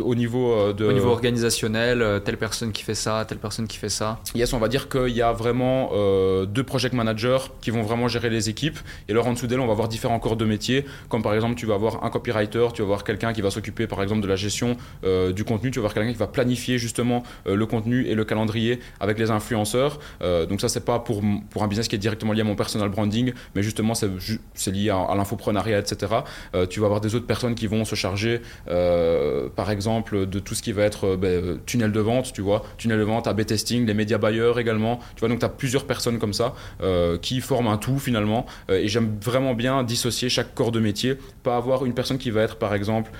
B: Au niveau euh, de.
A: Au niveau organisationnel, euh, telle personne qui fait ça, telle personne qui fait ça.
B: Yes, on va dire qu'il y a vraiment euh, deux project managers qui vont vraiment gérer les équipes. Et alors en dessous d'elles, on va avoir différents corps de métier. Comme par exemple, tu vas avoir un copywriter, tu vas avoir quelqu'un qui va s'occuper par exemple de la gestion euh, du contenu, tu vas avoir quelqu'un qui va planifier justement euh, le contenu et le calendrier avec les influenceurs. Euh, donc ça, c'est pas pour, pour un business qui est directement lié à mon personal branding, mais justement, c'est c'est lié à, à l'infoprenariat, etc. Euh, tu vas avoir des autres personnes qui vont se charger, euh, par exemple, de tout ce qui va être euh, ben, euh, tunnel de vente, tu vois, tunnel de vente, A/B testing, les médias buyers également. Tu vois, donc tu as plusieurs personnes comme ça euh, qui forment un tout finalement. Et j'aime vraiment bien dissocier chaque corps de métier, pas avoir une personne qui va être par exemple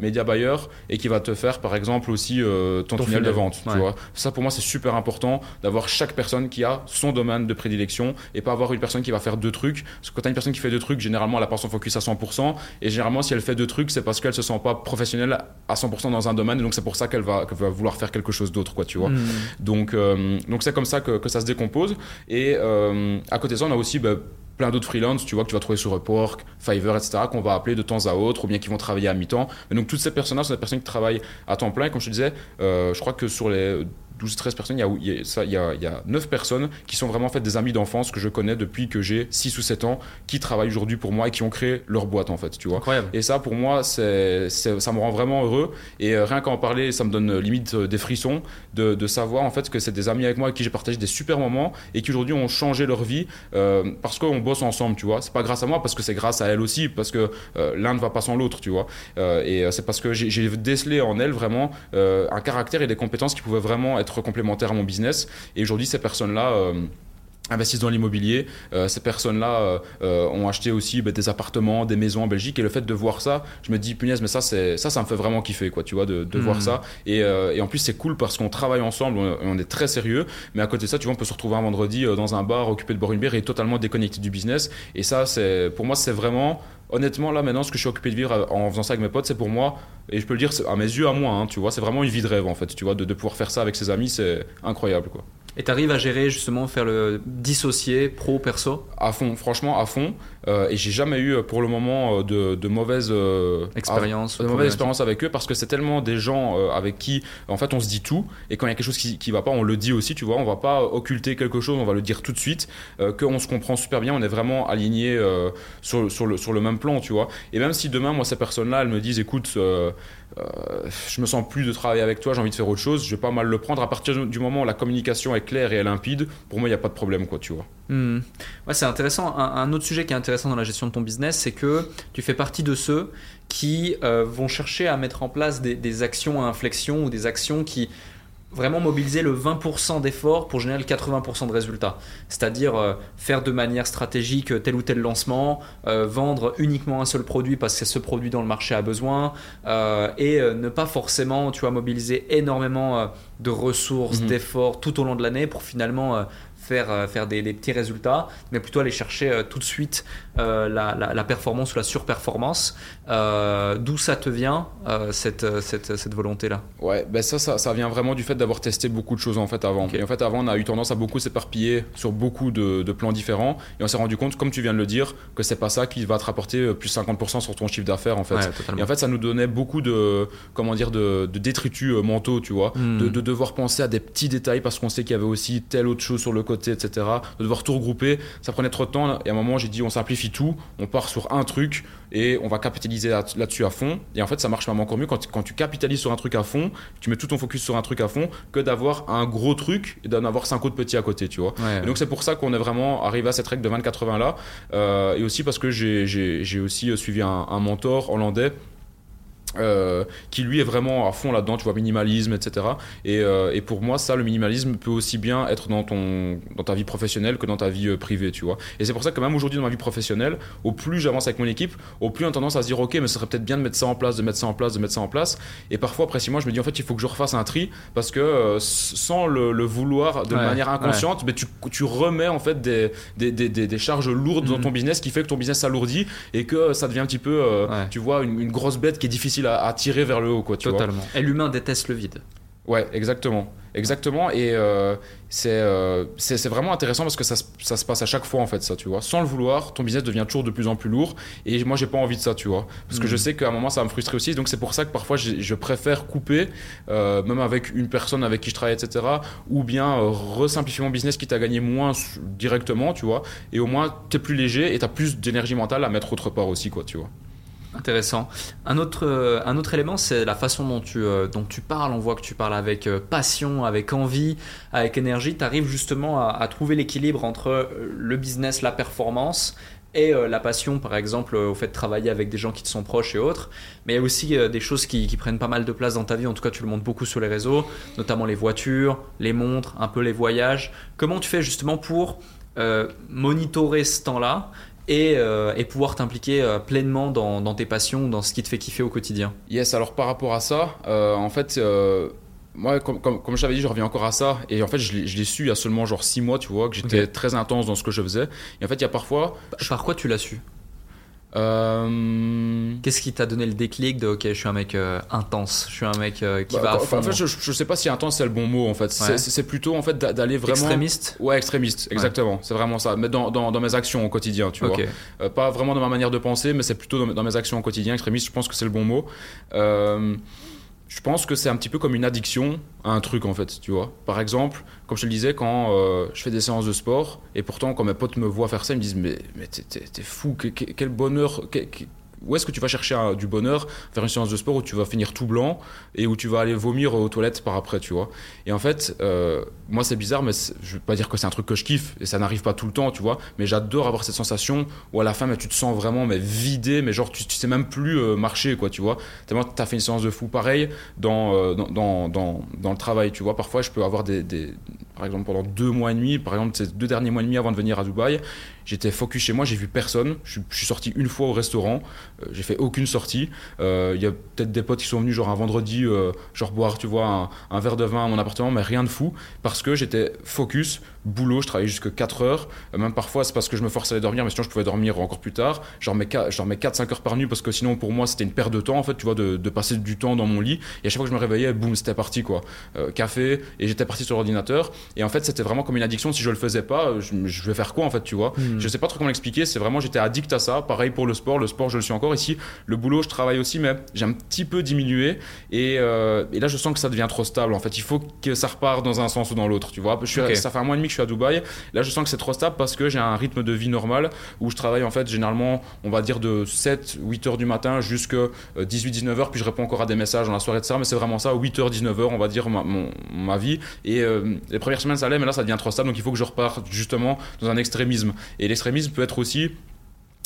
B: média buyer et qui va te faire par exemple aussi ton,
A: Ton
B: tunnel de vente.
A: ouais.
B: Tu vois, ça pour moi c'est super important d'avoir chaque personne qui a son domaine de prédilection et pas avoir une personne qui va faire deux trucs. Parce que quand tu as une personne qui fait deux trucs, généralement elle n'a pas son focus à 100%. Et généralement, si elle fait deux trucs, c'est parce qu'elle se sent pas professionnelle à 100% dans un domaine. Et donc, c'est pour ça qu'elle va, qu'elle va vouloir faire quelque chose d'autre, quoi, tu vois.
A: Hmm.
B: Donc, euh, donc c'est comme ça que, que ça se décompose. Et euh, à côté de ça, on a aussi bah, plein d'autres freelances, tu vois, que tu vas trouver sur Upwork, Fiverr, etc., qu'on va appeler de temps à autre, ou bien qui vont travailler à mi-temps. Donc, toutes ces personnes-là sont des personnes qui travaillent à temps plein. Et comme je te disais, euh, je crois que sur les 12-13 personnes, il y, a, il, y a, ça, il, y a, il y a 9 personnes qui sont vraiment en fait des amis d'enfance que je connais depuis que j'ai 6 ou 7 ans, qui travaillent aujourd'hui pour moi et qui ont créé leur boîte, en fait, tu vois.
A: Incroyable.
B: Et ça, pour moi, c'est, ça me rend vraiment heureux. Et euh, rien qu'à en parler, ça me donne euh, limite euh, des frissons de, de savoir en fait que c'est des amis avec moi avec qui j'ai partagé des super moments et qui aujourd'hui ont changé leur vie euh, parce qu'on bosse ensemble, tu vois. C'est pas grâce à moi, parce que c'est grâce à elle aussi, parce que euh, l'un ne va pas sans l'autre, tu vois. Euh, et c'est parce que j'ai, décelé en elle vraiment un caractère et des compétences qui pouvaient vraiment être complémentaires à mon business. Et aujourd'hui, ces personnes-là. Investissent dans l'immobilier. Euh, ces personnes-là euh, euh, ont acheté aussi bah, des appartements, des maisons en Belgique. Et le fait de voir ça, je me dis, punaise, mais ça, ça, ça me fait vraiment kiffer, quoi, tu vois, de, de voir hmm. ça. Et, et, en plus, c'est cool parce qu'on travaille ensemble, on, on, est très sérieux. Mais à côté de ça, tu vois, on peut se retrouver un vendredi dans un bar, occupé de boire une bière et totalement déconnecté du business. Et ça, c'est, pour moi, c'est vraiment honnêtement, là maintenant, ce que je suis occupé de vivre en faisant ça avec mes potes, c'est pour moi, et je peux le dire à mes yeux, à moi, hein, tu vois, c'est vraiment une vie de rêve en fait, tu vois, de, de pouvoir faire ça avec ses amis, c'est incroyable quoi.
A: Et tu arrives à gérer justement, faire le dissocier pro-perso?
B: À fond, franchement, à fond. Euh, et j'ai jamais eu pour le moment euh, de, de mauvaises
A: euh, expériences
B: mauvaise expérience avec eux parce que c'est tellement des gens avec qui en fait on se dit tout et quand il y a quelque chose qui, qui va pas on le dit aussi tu vois on va pas occulter quelque chose on va le dire tout de suite qu'on se comprend super bien on est vraiment aligné sur, sur, le, sur le même plan tu vois. Et même si demain moi ces personnes là elles me disent écoute je me sens plus de travailler avec toi j'ai envie de faire autre chose je vais pas mal le prendre. À partir du moment où la communication est claire et limpide pour moi il n'y a pas de problème quoi tu vois
A: hmm. ouais, c'est intéressant un, un autre sujet qui est intéressant dans la gestion de ton business, c'est que tu fais partie de ceux qui euh, vont chercher à mettre en place des, actions à inflexion ou des actions qui vraiment mobiliser le 20% d'efforts pour générer le 80% de résultats. C'est-à-dire euh, faire de manière stratégique tel ou tel lancement, euh, vendre uniquement un seul produit parce que ce produit dont le marché a besoin, et ne pas forcément tu vois, mobiliser énormément de ressources, mhm. d'efforts tout au long de l'année pour finalement faire, euh, faire des, petits résultats, mais plutôt aller chercher euh, tout de suite euh, la, la, performance ou la surperformance. D'où ça te vient, cette, cette, cette volonté-là?
B: Ouais, ben ça, ça, ça, vient vraiment du fait d'avoir testé beaucoup de choses en fait avant. Et en fait, avant, on a eu tendance à beaucoup s'éparpiller sur beaucoup de, de, plans différents, et on s'est rendu compte, comme tu viens de le dire, que c'est pas ça qui va te rapporter plus 50% sur ton chiffre d'affaires en fait. et en fait, ça nous donnait beaucoup de, comment dire, de, de détritus mentaux, tu vois, hmm. de, de, devoir penser à des petits détails parce qu'on sait qu'il y avait aussi telle autre chose sur le côté etc. De devoir tout regrouper, ça prenait trop de temps. Et à un moment, j'ai dit, on simplifie tout, on part sur un truc et on va capitaliser là-dessus à fond. Et en fait, ça marche même encore mieux quand, quand, tu capitalises sur un truc à fond, tu mets tout ton focus sur un truc à fond, que d'avoir un gros truc et d'en avoir cinq autres petits à côté, tu vois. donc, c'est pour ça qu'on est vraiment arrivé à cette règle de 20-80 là. Euh, et aussi parce que j'ai aussi suivi un, un mentor hollandais euh, qui lui est vraiment à fond là-dedans, tu vois, minimalisme, etc. Et, euh, et, pour moi, ça, le minimalisme peut aussi bien être dans, ton, dans ta vie professionnelle que dans ta vie euh, privée, tu vois. Et c'est pour ça que même aujourd'hui, dans ma vie professionnelle, au plus j'avance avec mon équipe, au plus on a tendance à se dire, ok, mais ce serait peut-être bien de mettre ça en place, de mettre ça en place, de mettre ça en place. Et parfois, après six mois, je me dis, en fait, il faut que je refasse un tri parce que sans le, vouloir de manière inconsciente, mais tu, tu, remets en fait des, des, des, des charges lourdes dans ton business qui fait que ton business s'alourdit et que ça devient un petit peu, tu vois, une, une grosse bête qui est difficile à, tirer vers le haut, quoi. Tu
A: Totalement. Et l'humain déteste le vide.
B: Ouais, exactement. Exactement. Et euh, euh, c'est c'est vraiment intéressant parce que ça, ça, se passe à chaque fois, en fait, ça, tu vois. Sans le vouloir, ton business devient toujours de plus en plus lourd. Et moi, j'ai pas envie de ça, tu vois. Parce que je mm. sais qu'à un moment, ça va me frustrer aussi. Donc, c'est pour ça que parfois, je préfère couper, euh, même avec une personne avec qui je travaille, etc. Ou bien resimplifier mon business qui t'a gagné moins directement, tu vois. Et au moins, t'es plus léger et t'as plus d'énergie mentale à mettre autre part aussi, quoi, tu vois.
A: Intéressant. Un autre, euh, un autre élément, c'est la façon dont tu, euh, dont tu parles. On voit que tu parles avec euh, passion, avec envie, avec énergie. Tu arrives justement à, trouver l'équilibre entre le business, la performance et la passion, par exemple, au fait de travailler avec des gens qui te sont proches et autres. Mais il y a aussi des choses qui, qui, prennent pas mal de place dans ta vie. En tout cas, tu le montres beaucoup sur les réseaux, notamment les voitures, les montres, un peu les voyages. Comment tu fais justement pour monitorer ce temps-là euh, et, pouvoir t'impliquer euh, pleinement dans, tes passions, dans ce qui te fait kiffer au quotidien.
B: Yes, alors par rapport à ça, euh, en fait, moi, comme, comme, je t'avais dit, je reviens encore à ça. Et en fait, je l'ai su il y a seulement genre 6 mois, tu vois, que j'étais très intense dans ce que je faisais. Et en fait, il y a parfois.
A: Par quoi tu l'as su? Euh, Qu'est-ce qui t'a donné le déclic de ok, je suis un mec euh, intense, je suis un mec euh, qui bah, va à fond.
B: En fait, je, je, sais pas si intense c'est le bon mot en fait. C'est plutôt en fait d'aller vraiment.
A: Extrémiste?
B: Ouais, extrémiste, exactement. C'est vraiment ça. Mais dans, dans, dans, mes actions au quotidien, tu vois. pas vraiment dans ma manière de penser, mais c'est plutôt dans, dans, mes actions au quotidien. Extrémiste, je pense que c'est le bon mot je pense que c'est un petit peu comme une addiction à un truc en fait, tu vois. Par exemple, comme je te le disais, quand euh, je fais des séances de sport, et pourtant quand mes potes me voient faire ça, ils me disent mais, mais t'es fou, quel bonheur, où est-ce que tu vas chercher du bonheur faire une séance de sport où tu vas finir tout blanc et où tu vas aller vomir aux toilettes par après, tu vois. Et en fait, euh, moi c'est bizarre, mais je veux pas dire que c'est un truc que je kiffe et ça n'arrive pas tout le temps, tu vois. Mais j'adore avoir cette sensation où à la fin, mais tu te sens vraiment mais vidé, mais genre tu, sais même plus euh, marcher, quoi, tu vois. Tellement t'as fait une séance de fou pareil dans, euh, dans, dans, dans, le travail, tu vois. Parfois, je peux avoir des par exemple pendant deux mois et demi, par exemple ces deux derniers mois et demi avant de venir à Dubaï, J'étais focus chez moi, j'ai vu personne. Je, suis sorti une fois au restaurant, euh, j'ai fait aucune sortie. Euh, il y a peut-être des potes qui sont venus genre un vendredi, euh, genre boire, tu vois, un, verre de vin à mon appartement, mais rien de fou parce que j'étais focus, boulot, je travaillais jusque 4 heures. même parfois, c'est parce que je me forçais à aller dormir, mais sinon je pouvais dormir encore plus tard. Genre mets 4-5 heures par nuit parce que sinon pour moi c'était une perte de temps en fait, tu vois, de, passer du temps dans mon lit. Et à chaque fois que je me réveillais, boum, c'était parti quoi. café, et j'étais parti sur l'ordinateur. Et en fait, c'était vraiment comme une addiction. Si je le faisais pas, je, vais faire quoi en fait, tu vois? Hmm. Je sais pas trop comment l'expliquer. C'est vraiment, j'étais addict à ça. Pareil pour le sport. Le sport, je le suis encore ici. Le boulot, je travaille aussi, mais j'ai un petit peu diminué. Et, euh, et, là, je sens que ça devient trop stable. En fait, il faut que ça repart dans un sens ou dans l'autre. Tu vois, je suis, ça fait un mois et demi que je à Dubaï. Là, je sens que c'est trop stable parce que j'ai un rythme de vie normal où je travaille en fait généralement, on va dire de 7, 8 heures du matin jusqu'à 18, 19 heures. Puis je réponds encore à des messages dans la soirée de ça. Mais c'est vraiment ça, 8 heures, 19 heures, on va dire ma, ma vie. Et euh, les premières semaines, ça allait, mais là, ça devient trop stable. Donc il faut que je reparte justement dans un extrémisme. Et l'extrémisme peut être aussi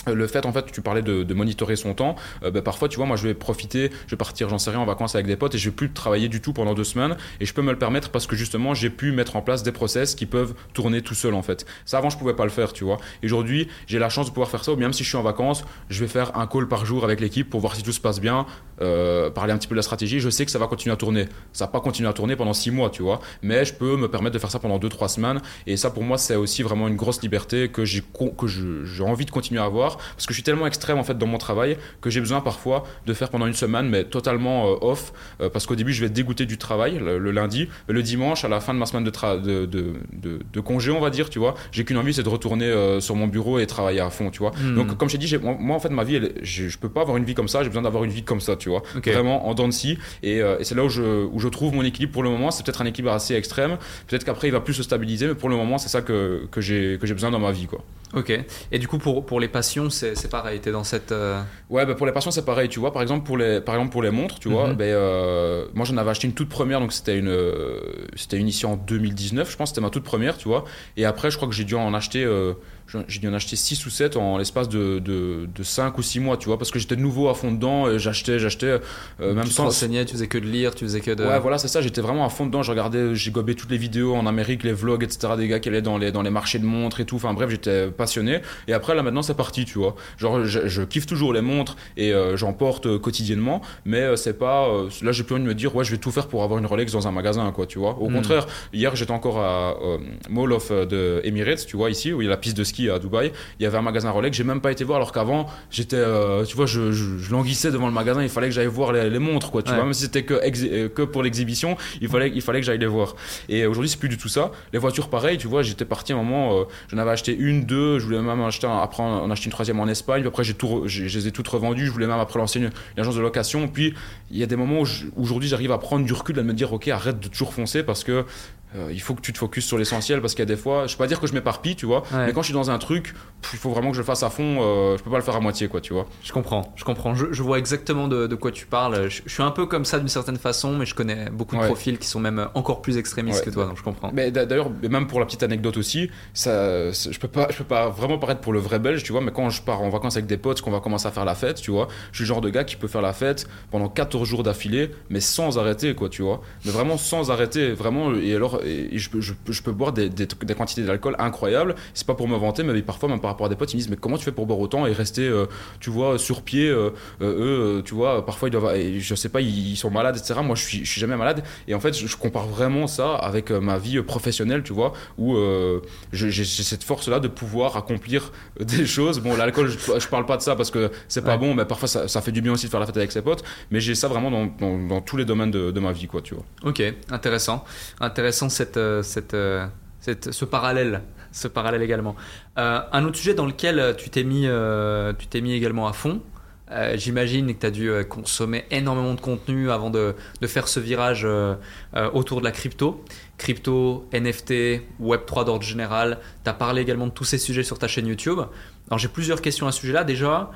B: le fait en fait tu parlais de, monitorer son temps euh, bah, parfois tu vois moi je vais profiter je vais partir j'en sais rien en vacances avec des potes et je vais plus travailler du tout pendant deux semaines et je peux me le permettre parce que justement j'ai pu mettre en place des process qui peuvent tourner tout seul en fait. Ça avant je pouvais pas le faire tu vois. Aujourd'hui j'ai la chance de pouvoir faire ça même si je suis en vacances je vais faire un call par jour avec l'équipe pour voir si tout se passe bien euh, parler un petit peu de la stratégie. Je sais que ça va continuer à tourner. Ça va pas continuer à tourner pendant six mois tu vois. Mais je peux me permettre de faire ça pendant deux trois semaines. Et ça pour moi c'est aussi vraiment une grosse liberté que j'ai que j'ai envie de continuer à avoir parce que je suis tellement extrême en fait dans mon travail que j'ai besoin parfois de faire pendant une semaine mais totalement euh, off euh, parce qu'au début je vais être dégoûté du travail le, lundi le dimanche à la fin de ma semaine de, de, de, de, congé on va dire tu vois j'ai qu'une envie c'est de retourner euh, sur mon bureau et travailler à fond tu vois. Hmm. donc comme je t'ai dit moi, en fait ma vie je, je, peux pas avoir une vie comme ça j'ai besoin d'avoir une vie comme ça tu vois. Vraiment en dents de scie. Et, et c'est là où je, où je trouve mon équilibre pour le moment. C'est peut-être un équilibre assez extrême. Peut-être qu'après il va plus se stabiliser mais pour le moment c'est ça que, que j'ai besoin dans ma vie quoi.
A: Ok. Et du coup, pour, pour les passions, c'est pareil. T'es dans cette. Euh,
B: ouais, bah pour les passions, c'est pareil. Tu vois, par exemple, pour les, par exemple, pour les montres, tu vois, mhm. ben, euh, moi j'en avais acheté une toute première, donc c'était une, euh, c'était une ici en 2019, je pense, c'était ma toute première, tu vois. Et après, je crois que j'ai dû en acheter j'ai dû en acheter 6 ou 7 en l'espace de, de, de, 5 ou 6 mois, tu vois, parce que j'étais nouveau à fond dedans, et j'achetais, j'achetais,
A: euh, même tu sans. Tu tu faisais que de lire, tu faisais que de.
B: Ouais, voilà, c'est ça, j'étais vraiment à fond dedans, je regardais, j'ai gobé toutes les vidéos en Amérique, les vlogs, etc., des gars qui allaient dans les, dans les marchés de montres et tout, enfin bref, j'étais passionné, et après, là maintenant, c'est parti, tu vois. Genre, je, kiffe toujours les montres, et euh, j'en porte euh, quotidiennement, mais c'est pas. là, j'ai plus envie de me dire, ouais, je vais tout faire pour avoir une Rolex dans un magasin, quoi, tu vois. Au hmm. contraire, hier, j'étais encore à Mall of de Emirates, tu vois, ici, où il y a la piste de ski à Dubaï. Il y avait un magasin Rolex, j'ai même pas été voir alors qu'avant j'étais, euh, tu vois, je, je, languissais devant le magasin, il fallait que j'aille voir les, montres, quoi, tu vois, même si c'était que, euh, que pour l'exhibition, il fallait, il fallait que j'aille les voir. Et aujourd'hui c'est plus du tout ça. Les voitures pareil, tu vois, j'étais parti à un moment, euh, j'en avais acheté une, deux, je voulais même acheter, après en acheter une troisième en Espagne, puis après j'ai tout, je les ai toutes revendues, je voulais même après lancer une, agence de location, puis il y a des moments où aujourd'hui j'arrive à prendre du recul, à me dire ok arrête de toujours foncer parce que euh, il faut que tu te focuses sur l'essentiel parce qu'il y a des fois, je peux pas dire que je m'éparpille, tu vois, mais quand je suis dans un truc, il faut vraiment que je le fasse à fond, euh, je peux pas le faire à moitié, quoi, tu vois.
A: Je comprends, je comprends, je, vois exactement de, quoi tu parles. Je, suis un peu comme ça d'une certaine façon, mais je connais beaucoup de profils qui sont même encore plus extrémistes que toi, donc je comprends.
B: Mais d'ailleurs, même pour la petite anecdote aussi, ça, je peux pas, je peux pas vraiment paraître pour le vrai belge, tu vois, mais quand je pars en vacances avec des potes, qu'on va commencer à faire la fête, tu vois, je suis le genre de gars qui peut faire la fête pendant 14 jours d'affilée, mais sans arrêter, quoi, tu vois, mais vraiment sans arrêter, vraiment, et alors, et je, je je peux boire des, des, quantités d'alcool incroyables. C'est pas pour me vanter, mais parfois, même par rapport à des potes, ils me disent Mais comment tu fais pour boire autant et rester, euh, tu vois, sur pied euh, euh, Eux, tu vois, parfois, ils doivent, je sais pas, ils, sont malades, etc. Moi, je suis, je suis jamais malade. Et en fait, je, compare vraiment ça avec ma vie professionnelle, tu vois, où j'ai cette force-là de pouvoir accomplir des choses. Bon, l'alcool, je, parle pas de ça parce que c'est pas bon, mais parfois, ça, ça, fait du bien aussi de faire la fête avec ses potes. Mais j'ai ça vraiment dans, dans, tous les domaines de, de, ma vie, quoi, tu vois.
A: Ok, intéressant. Intéressant cette cette, euh, cette, ce parallèle, ce parallèle également. Euh, un autre sujet dans lequel euh, tu t'es mis, mis également à fond. J'imagine que tu as dû consommer énormément de contenu avant de, de faire ce virage autour de la crypto. Crypto, NFT, Web3 d'ordre général. Tu as parlé également de tous ces sujets sur ta chaîne YouTube. Alors j'ai plusieurs questions à ce sujet-là. Déjà,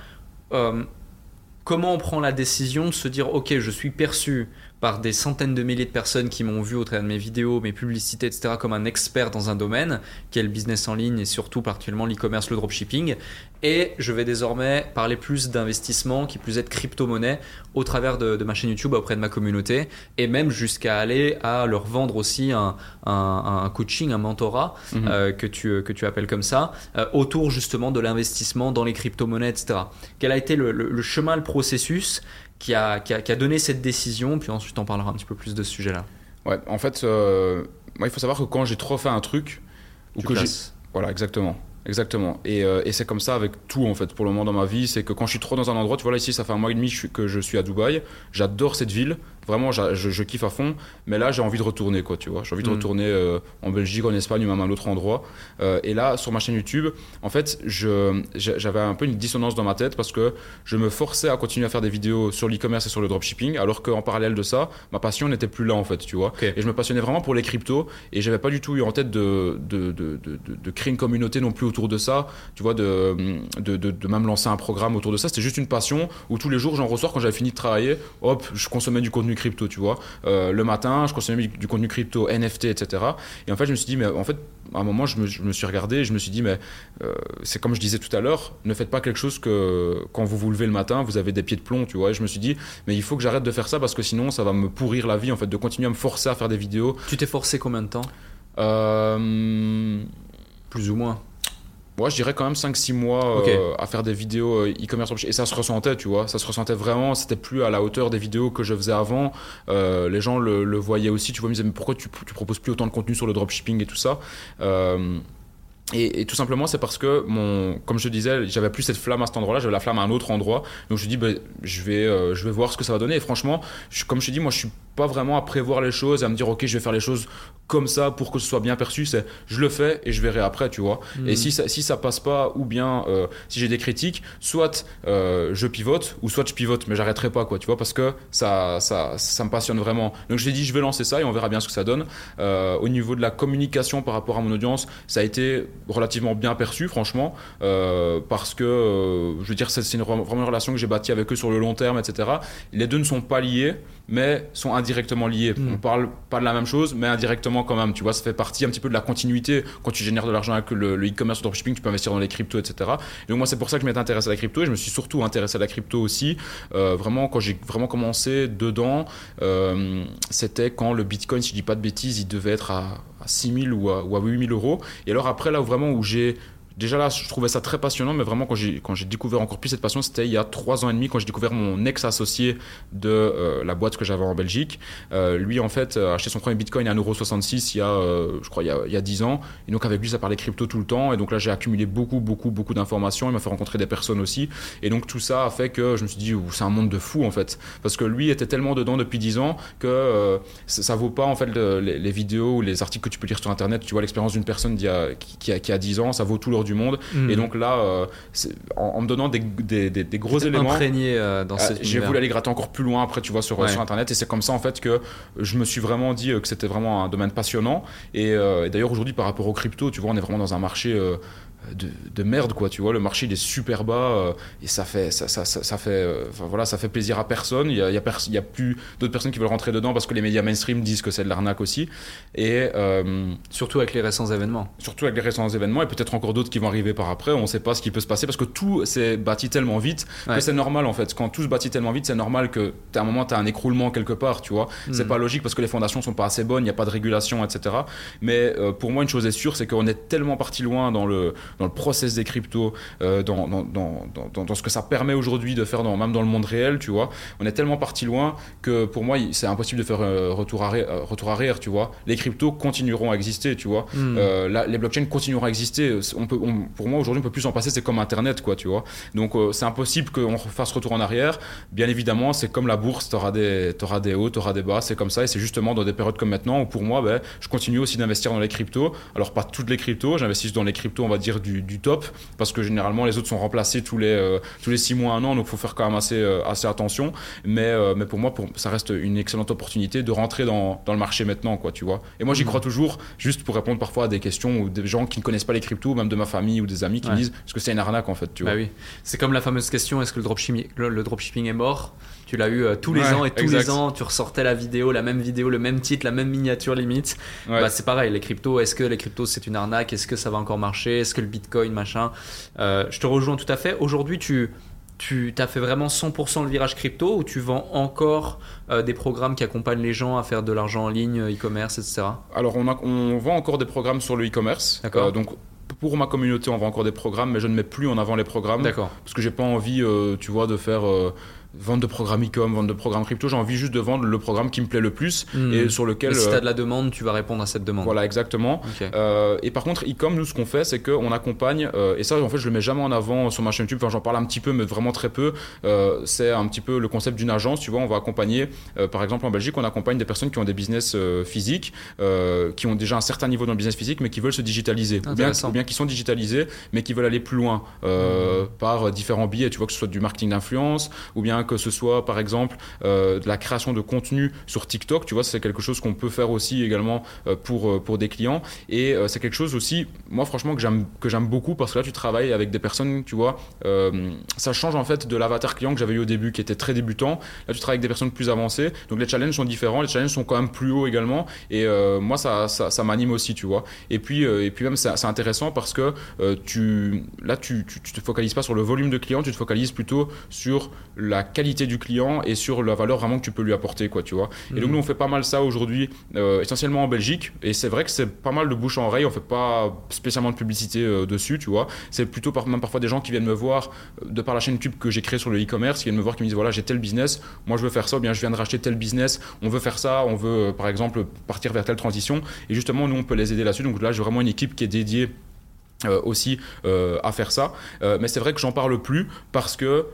A: comment on prend la décision de se dire ok je suis perçu par des centaines de milliers de personnes qui m'ont vu au travers de mes vidéos, mes publicités, etc., comme un expert dans un domaine, qui est le business en ligne et surtout particulièrement l'e-commerce, le dropshipping. Et je vais désormais parler plus d'investissement, qui plus être crypto-monnaie, au travers de, ma chaîne YouTube auprès de ma communauté, et même jusqu'à aller à leur vendre aussi un, un, coaching, un mentorat, mhm. euh, que, tu, que tu appelles comme ça, euh, autour justement de l'investissement dans les crypto-monnaies, etc. Quel a été le, chemin, le processus? Qui a, qui, a, qui a, donné cette décision Puis ensuite, on parlera un petit peu plus de ce sujet-là.
B: Ouais, en fait, euh, moi, il faut savoir que quand j'ai trop fait un truc,
A: ou que j'ai.
B: Voilà, exactement. Exactement. Et, euh, et c'est comme ça avec tout en fait pour le moment dans ma vie. C'est que quand je suis trop dans un endroit, tu vois là ici ça fait un mois et demi que je suis à Dubaï. J'adore cette ville. Vraiment, je, je, kiffe à fond. Mais là, j'ai envie de retourner, quoi, tu vois. J'ai envie de mm. retourner euh, en Belgique, en Espagne ou même à un autre endroit. Euh, et là, sur ma chaîne YouTube, en fait, j'avais un peu une dissonance dans ma tête parce que je me forçais à continuer à faire des vidéos sur l'e-commerce et sur le dropshipping, alors qu'en parallèle de ça, ma passion n'était plus là, en fait, tu vois. Et je me passionnais vraiment pour les cryptos et j'avais pas du tout eu en tête de, de, de, de, créer une communauté non plus autour de ça, tu vois, de, de, de, même lancer un programme autour de ça. C'était juste une passion où tous les jours, j'en ressors quand j'avais fini de travailler, hop, je consommais du contenu crypto, tu vois. Euh, le matin, je consommais du contenu crypto, NFT, etc. Et en fait, je me suis dit, mais en fait, à un moment, je me, je me suis regardé et je me suis dit, mais euh, c'est comme je disais tout à l'heure, ne faites pas quelque chose que quand vous vous levez le matin, vous avez des pieds de plomb, tu vois. Et je me suis dit, mais il faut que j'arrête de faire ça parce que sinon, ça va me pourrir la vie, en fait, de continuer à me forcer à faire des vidéos.
A: Tu t'es forcé combien de temps?
B: Euh...
A: Plus ou moins
B: moi, je dirais quand même 5-6 mois euh, à faire des vidéos euh, e-commerce. Et ça se ressentait, tu vois. Ça se ressentait vraiment. C'était plus à la hauteur des vidéos que je faisais avant. Euh, les gens le, voyaient aussi. Tu vois, ils me disaient, mais pourquoi tu, tu proposes plus autant de contenu sur le dropshipping et tout ça? Et, tout simplement, c'est parce que, mon, comme je disais, j'avais plus cette flamme à cet endroit-là, j'avais la flamme à un autre endroit. Donc je me dis, ben, je, vais, je vais voir ce que ça va donner. Et franchement, comme je te dis, moi, je suis pas vraiment à prévoir les choses, à me dire ok je vais faire les choses comme ça pour que ce soit bien perçu, c'est je le fais et je verrai après, tu vois. Et hmm. si ça, si ça passe pas, ou bien euh, si j'ai des critiques, soit euh, je pivote, ou soit je pivote, mais j'arrêterai pas, quoi, tu vois, parce que ça, ça, ça me passionne vraiment. Donc j'ai dit je vais lancer ça et on verra bien ce que ça donne. Euh, au niveau de la communication par rapport à mon audience, ça a été relativement bien perçu, franchement, parce que je veux dire, c'est une, vraiment une relation que j'ai bâtie avec eux sur le long terme, etc. Les deux ne sont pas liés, mais sont indirectement liés. Hmm. On parle pas de la même chose, mais indirectement quand même. Tu vois, ça fait partie un petit peu de la continuité. Quand tu génères de l'argent avec le e-commerce ou le dropshipping, tu peux investir dans les cryptos, etc. Et donc moi, c'est pour ça que je m'étais intéressé à la crypto et je me suis surtout intéressé à la crypto aussi. Euh, vraiment, quand j'ai vraiment commencé dedans, euh, c'était quand le Bitcoin, si je dis pas de bêtises, il devait être à, à 6 000 ou à, ou à 8 000 euros. Et alors après, là où vraiment j'ai déjà là, je trouvais ça très passionnant, mais vraiment quand j'ai découvert encore plus cette passion, c'était il y a trois ans et demi quand j'ai découvert mon ex associé de euh, la boîte que j'avais en Belgique. Euh, lui en fait a acheté son premier Bitcoin à 1,66€ il y a, euh, je crois il y a, il y a 10 ans, et donc avec lui ça parlait crypto tout le temps, et donc là j'ai accumulé beaucoup beaucoup beaucoup d'informations. Il m'a fait rencontrer des personnes aussi, et donc tout ça a fait que je me suis dit c'est un monde de fou en fait, parce que lui était tellement dedans depuis 10 ans que ça, ça, vaut pas en fait les, vidéos ou les articles que tu peux lire sur internet. Tu vois l'expérience d'une personne qui a, qui, a, qui a 10 ans, ça vaut tout leur du monde. Hmm. Et donc là, euh, en, me donnant des, des, des, gros éléments.
A: imprégné euh, dans
B: euh, J'ai voulu aller gratter encore plus loin après, tu vois, sur, sur Internet. Et c'est comme ça, en fait, que je me suis vraiment dit que c'était vraiment un domaine passionnant. Et, et d'ailleurs, aujourd'hui, par rapport aux crypto, tu vois, on est vraiment dans un marché de, merde quoi tu vois. Le marché il est super bas euh, et ça fait ça, ça, ça, fait euh, voilà ça fait plaisir à personne. Il y a, il y a, plus d'autres personnes qui veulent rentrer dedans parce que les médias mainstream disent que c'est de l'arnaque aussi. Et
A: euh, surtout avec les récents événements.
B: surtout avec les récents événements et peut-être encore d'autres qui vont arriver par après on sait pas ce qui peut se passer parce que tout s'est bâti tellement vite que c'est normal en fait. Quand tout se bâtit tellement vite c'est normal que à un moment tu as un écroulement quelque part tu vois. C'est hmm. pas logique parce que les fondations sont pas assez bonnes il n'y a pas de régulation etc mais pour moi une chose est sûre c'est qu'on est tellement parti loin dans le dans le process des cryptos, euh, dans, dans, dans, dans, ce que ça permet aujourd'hui de faire, même dans le monde réel, tu vois. On est tellement parti loin que pour moi, c'est impossible de faire euh, retour, arrière, euh, retour arrière, tu vois. Les cryptos continueront à exister, tu vois. Hmm. les blockchains continueront à exister. On peut, pour moi, aujourd'hui, on peut plus en passer, c'est comme Internet, quoi, tu vois. Donc, c'est impossible qu'on fasse retour en arrière. Bien évidemment, c'est comme la bourse, tu auras des, auras des hauts, tu auras des bas, c'est comme ça. Et c'est justement dans des périodes comme maintenant où, pour moi, ben, je continue aussi d'investir dans les cryptos. Alors, pas toutes les cryptos, j'investis dans les cryptos, on va dire, du, du top parce que généralement les autres sont remplacés tous les euh, tous les six mois un an donc il faut faire quand même assez euh, assez attention. Mais euh, mais pour moi pour, ça reste une excellente opportunité de rentrer dans, dans le marché maintenant quoi tu vois. Et moi j'y mmh. crois toujours juste pour répondre parfois à des questions ou des gens qui ne connaissent pas les cryptos même de ma famille ou des amis qui me disent est-ce que c'est une arnaque en fait tu
A: bah vois. oui. C'est comme la fameuse question est-ce que le dropshipping le, dropshipping est mort? Tu l'as eu tous les ans et tous les ans, tu ressortais la vidéo, la même vidéo, le même titre, la même miniature limite. Bah, c'est pareil, les cryptos, est-ce que les cryptos c'est une arnaque? Est-ce que ça va encore marcher? Est-ce que le bitcoin, machin? Je te rejoins tout à fait. Aujourd'hui, tu tu as fait vraiment 100% le virage crypto ou tu vends encore euh, des programmes qui accompagnent les gens à faire de l'argent en ligne, e-commerce, etc.
B: Alors on, a, on vend encore des programmes sur le e-commerce. D'accord. Euh, donc pour ma communauté, on vend encore des programmes, mais je ne mets plus en avant les programmes. D'accord. Parce que j'ai pas envie, euh, tu vois, de faire vente de programmes e-com, vente de programmes crypto, j'ai envie juste de vendre le programme qui me plaît le plus
A: hmm. et sur lequel. Et si tu as de la demande, tu vas répondre à cette demande.
B: Voilà, exactement. Euh, et par contre, e-com, nous, ce qu'on fait, c'est qu'on accompagne, euh, et ça, en fait, je le mets jamais en avant sur ma chaîne YouTube, enfin, j'en parle un petit peu, mais vraiment très peu. Euh, c'est un petit peu le concept d'une agence, tu vois, on va accompagner, par exemple, en Belgique, on accompagne des personnes qui ont des business physiques, qui ont déjà un certain niveau dans le business physique, mais qui veulent se digitaliser. Ou bien, ou bien qui sont digitalisés, mais qui veulent aller plus loin par différents biais, tu vois, que ce soit du marketing d'influence, ou bien que ce soit, par exemple, euh, la création de contenu sur TikTok. Tu vois, c'est quelque chose qu'on peut faire aussi également euh, pour, euh, pour des clients. Et c'est quelque chose aussi, moi, franchement, que j'aime, beaucoup parce que là, tu travailles avec des personnes, tu vois, ça change en fait de l'avatar client que j'avais eu au début qui était très débutant. Là, tu travailles avec des personnes plus avancées. Donc, les challenges sont différents. Les challenges sont quand même plus hauts également. Et moi, ça, ça, ça, m'anime aussi, tu vois. Et puis, et puis même, c'est, intéressant parce que tu, là, tu, tu, tu te focalises pas sur le volume de clients, tu te focalises plutôt sur la qualité du client et sur la valeur vraiment que tu peux lui apporter, quoi, tu vois. Et donc, mhm. nous, on fait pas mal ça aujourd'hui, euh, essentiellement en Belgique. Et c'est vrai que c'est pas mal de bouche en oreille. On fait pas spécialement de publicité euh, dessus, tu vois. C'est plutôt par, même parfois des gens qui viennent me voir euh, de par la chaîne YouTube que j'ai créée sur le e-commerce, qui viennent me voir, qui me disent voilà, j'ai tel business, moi je veux faire ça, ou bien je viens de racheter tel business, on veut faire ça, on veut par exemple partir vers telle transition. Et justement, nous, on peut les aider là-dessus. Donc là, j'ai vraiment une équipe qui est dédiée euh, aussi euh, à faire ça. Euh, mais c'est vrai que j'en parle plus parce que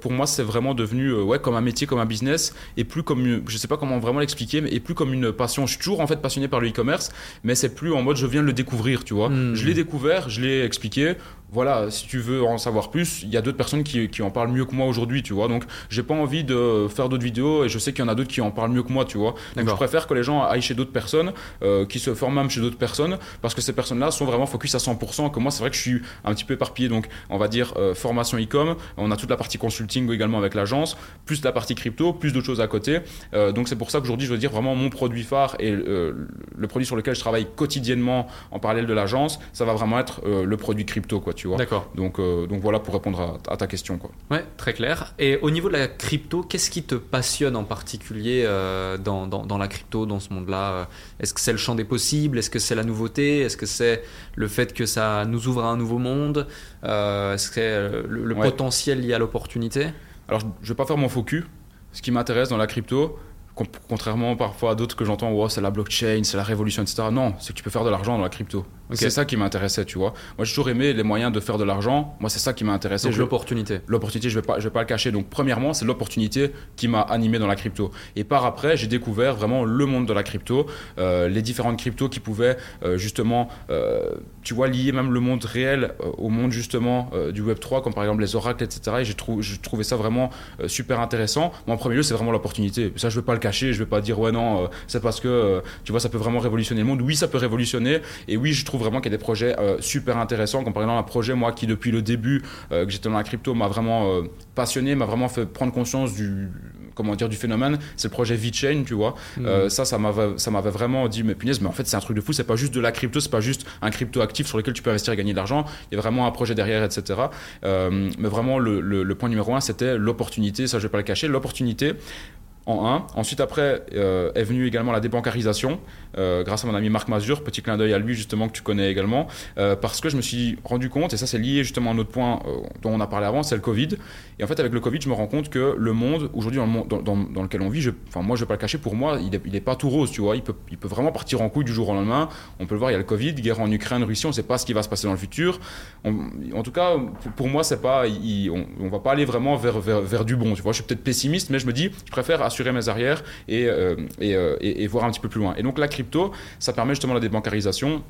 B: pour moi c'est vraiment devenu ouais comme un métier, comme un business et plus comme une, je sais pas comment vraiment l'expliquer, mais et plus comme une passion. Je suis toujours en fait passionné par le e-commerce, mais c'est plus en mode je viens de le découvrir, tu vois. Hmm. Je l'ai découvert, je l'ai expliqué voilà, si tu veux en savoir plus, il y a d'autres personnes qui, qui, en parlent mieux que moi aujourd'hui, tu vois. Donc, j'ai pas envie de faire d'autres vidéos et je sais qu'il y en a d'autres qui en parlent mieux que moi, tu vois. Donc, je préfère que les gens aillent chez d'autres personnes, euh, qui se forment même chez d'autres personnes, parce que ces personnes-là sont vraiment focus à 100%. Que moi, c'est vrai que je suis un petit peu éparpillé. Donc, on va dire euh, formation e-com, on a toute la partie consulting également avec l'agence, plus la partie crypto, plus d'autres choses à côté. Euh, donc, c'est pour ça qu'aujourd'hui, je veux dire vraiment mon produit phare et le produit sur lequel je travaille quotidiennement en parallèle de l'agence, ça va vraiment être le produit crypto, quoi, tu vois.
A: D'accord.
B: Donc, euh, donc voilà pour répondre à, ta question. Quoi.
A: Ouais, très clair. Et au niveau de la crypto, qu'est-ce qui te passionne en particulier euh, dans, dans, la crypto, dans ce monde-là euh, Est-ce que c'est le champ des possibles? Est-ce que c'est la nouveauté? Est-ce que c'est le fait que ça nous ouvre à un nouveau monde? Est-ce que c'est le, potentiel lié à l'opportunité?
B: Alors, je ne vais pas faire mon focus. Ce qui m'intéresse dans la crypto, contrairement parfois à d'autres que j'entends, oh, c'est la blockchain, c'est la révolution, etc. Non, c'est que tu peux faire de l'argent dans la crypto. C'est ça qui m'intéressait, tu vois. Moi, j'ai toujours aimé les moyens de faire de l'argent. Moi, c'est ça qui m'a intéressé.
A: l'opportunité.
B: L'opportunité, je vais pas, je vais pas le cacher. Donc, premièrement, c'est l'opportunité qui m'a animé dans la crypto. Et par après, j'ai découvert vraiment le monde de la crypto, euh, les différentes cryptos qui pouvaient euh, justement, euh, tu vois, lier même le monde réel au monde justement du Web 3, comme par exemple les oracles, etc. Et j'ai trouvé ça vraiment super intéressant. Moi, en premier lieu, c'est vraiment l'opportunité. Ça, je vais pas le cacher. Je vais pas dire ouais non, c'est parce que tu vois, ça peut vraiment révolutionner le monde. Oui, ça peut révolutionner. Et oui, je trouve vraiment qu'il y a des projets euh, super intéressants, comme par exemple un projet, moi, qui depuis le début euh, que j'étais dans la crypto m'a vraiment euh, passionné, m'a vraiment fait prendre conscience du comment dire du phénomène c'est le projet VeChain tu vois mmh. ça ça m'avait ça m'avait vraiment dit mais punaise mais en fait c'est un truc de fou c'est pas juste de la crypto c'est pas juste un crypto actif sur lequel tu peux investir et gagner de l'argent il y a vraiment un projet derrière etc mais vraiment le, le, point numéro un c'était l'opportunité ça je vais pas le cacher l'opportunité en un. Ensuite, après, euh, est venue également la débancarisation, euh, grâce à mon ami Marc Mazur, petit clin d'œil à lui justement que tu connais également, euh, parce que je me suis rendu compte, et ça c'est lié justement à un autre point dont on a parlé avant, c'est le Covid. Et en fait, avec le Covid, je me rends compte que le monde, aujourd'hui, dans, le dans, dans, lequel on vit, enfin, moi je vais pas le cacher, pour moi, il n'est est pas tout rose, tu vois, il peut, il peut vraiment partir en couille du jour au lendemain. On peut le voir, il y a le Covid, guerre en Ukraine, Russie, on ne sait pas ce qui va se passer dans le futur. en tout cas, pour, moi, pas, on, on, va pas aller vraiment vers, vers, vers du bon, tu vois. Je suis peut-être pessimiste, mais je me dis, je préfère assurer mes arrières euh, euh, et, et, voir un petit peu plus loin. Et donc la crypto, ça permet justement la débancarisation.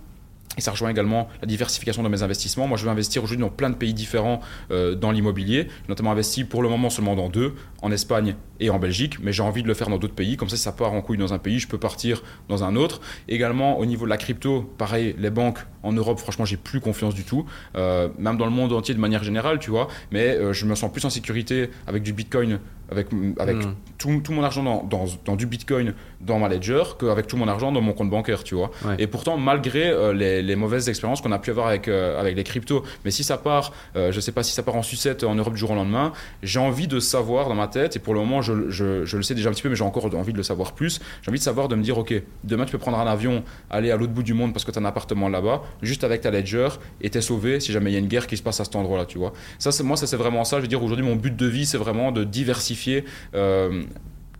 B: Et ça rejoint également la diversification de mes investissements. Moi, je vais investir aujourd'hui dans plein de pays différents euh, dans l'immobilier. Notamment investi pour le moment seulement dans deux, en Espagne et en Belgique, mais j'ai envie de le faire dans d'autres pays. Comme ça, si ça part en couille dans un pays, je peux partir dans un autre. Également, au niveau de la crypto, pareil, les banques en Europe, franchement, j'ai plus confiance du tout. Euh, même dans le monde entier de manière générale, tu vois. Mais euh, je me sens plus en sécurité avec du Bitcoin, avec, avec hmm. tout, tout, mon argent dans, dans, dans, du Bitcoin dans ma ledger qu'avec tout mon argent dans mon compte bancaire, tu vois. Et pourtant, malgré euh, les, les, mauvaises expériences qu'on a pu avoir avec, avec les cryptos, mais si ça part, je sais pas si ça part en sucette en Europe du jour au lendemain, j'ai envie de savoir dans ma tête, et pour le moment, je, le sais déjà un petit peu, mais j'ai encore envie de le savoir plus. J'ai envie de savoir, de me dire, ok, demain tu peux prendre un avion, aller à l'autre bout du monde parce que tu as un appartement là-bas, juste avec ta ledger, et t'es sauvé si jamais il y a une guerre qui se passe à cet endroit-là, tu vois. Ça, moi, ça c'est vraiment ça. Je veux dire, aujourd'hui, mon but de vie, c'est vraiment de diversifier. Euh,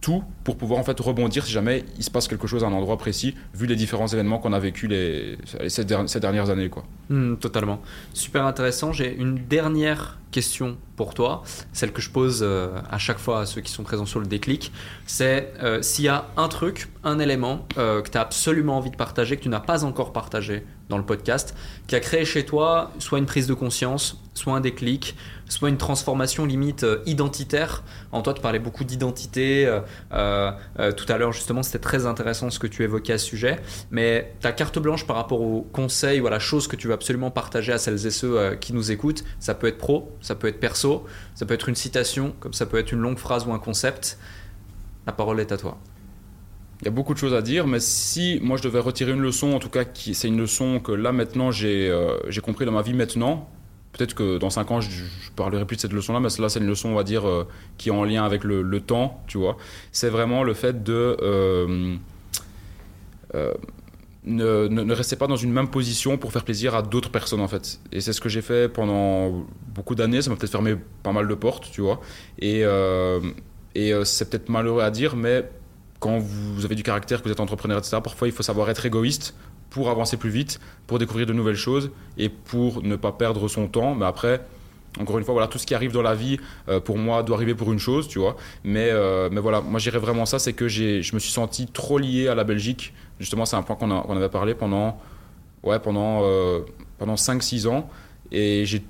B: tout pour pouvoir en fait rebondir si jamais il se passe quelque chose à un endroit précis, vu les différents événements qu'on a vécu les, ces, dernières années. Quoi.
A: Hmm, totalement. Super intéressant. J'ai une dernière question pour toi, celle que je pose euh, à chaque fois à ceux qui sont présents sur le déclic. C'est euh, s'il y a un truc, un élément euh, que tu as absolument envie de partager, que tu n'as pas encore partagé dans le podcast, qui a créé chez toi soit une prise de conscience, soit un déclic, soit une transformation limite identitaire. En toi, tu parlais beaucoup d'identité. tout à l'heure, justement, c'était très intéressant ce que tu évoquais à ce sujet. Mais ta carte blanche par rapport aux conseils ou à la chose que tu veux absolument partager à celles et ceux qui nous écoutent, ça peut être pro, ça peut être perso, ça peut être une citation, comme ça peut être une longue phrase ou un concept. La parole est à toi.
B: Il y a beaucoup de choses à dire, mais si moi je devais retirer une leçon, en tout cas c'est une leçon que là maintenant euh, j'ai compris dans ma vie maintenant, peut-être que dans 5 ans je, je, parlerai plus de cette leçon-là, mais là c'est une leçon on va dire euh, qui est en lien avec le, temps, tu vois. C'est vraiment le fait de... Euh, ne, ne, restez pas dans une même position pour faire plaisir à d'autres personnes en fait. Et c'est ce que j'ai fait pendant beaucoup d'années, ça m'a peut-être fermé pas mal de portes, tu vois. Et, euh, et euh, c'est peut-être malheureux à dire, mais quand vous avez du caractère, que vous êtes entrepreneur, etc., parfois il faut savoir être égoïste pour avancer plus vite, pour découvrir de nouvelles choses et pour ne pas perdre son temps. Mais après, encore une fois, voilà, tout ce qui arrive dans la vie, euh, pour moi, doit arriver pour une chose, tu vois. Mais, mais voilà, moi, j'irais vraiment ça, c'est que je me suis senti trop lié à la Belgique Justement, c'est un point qu'on avait parlé pendant, ouais, pendant, euh, pendant 5-6 ans. Et j'ai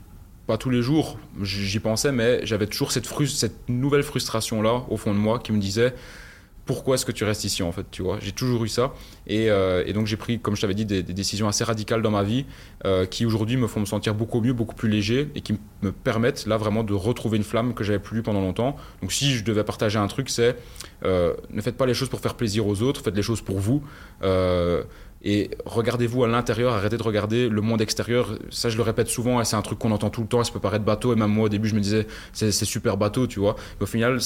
B: pas tous les jours, j'y pensais, mais j'avais toujours cette, cette nouvelle frustration-là au fond de moi qui me disait pourquoi est-ce que tu restes ici en fait tu vois. J'ai toujours eu ça. Et, euh, et donc j'ai pris comme je t'avais dit des, décisions assez radicales dans ma vie euh, qui aujourd'hui me font me sentir beaucoup mieux beaucoup plus léger et qui me permettent là vraiment de retrouver une flamme que j'avais plus pendant longtemps. Donc si je devais partager un truc c'est ne faites pas les choses pour faire plaisir aux autres faites les choses pour vous et regardez-vous à l'intérieur, arrêtez de regarder le monde extérieur. Ça, je le répète souvent, et c'est un truc qu'on entend tout le temps, et ça peut paraître bateau, et même moi au début, je me disais, c'est super bateau, tu vois. au final,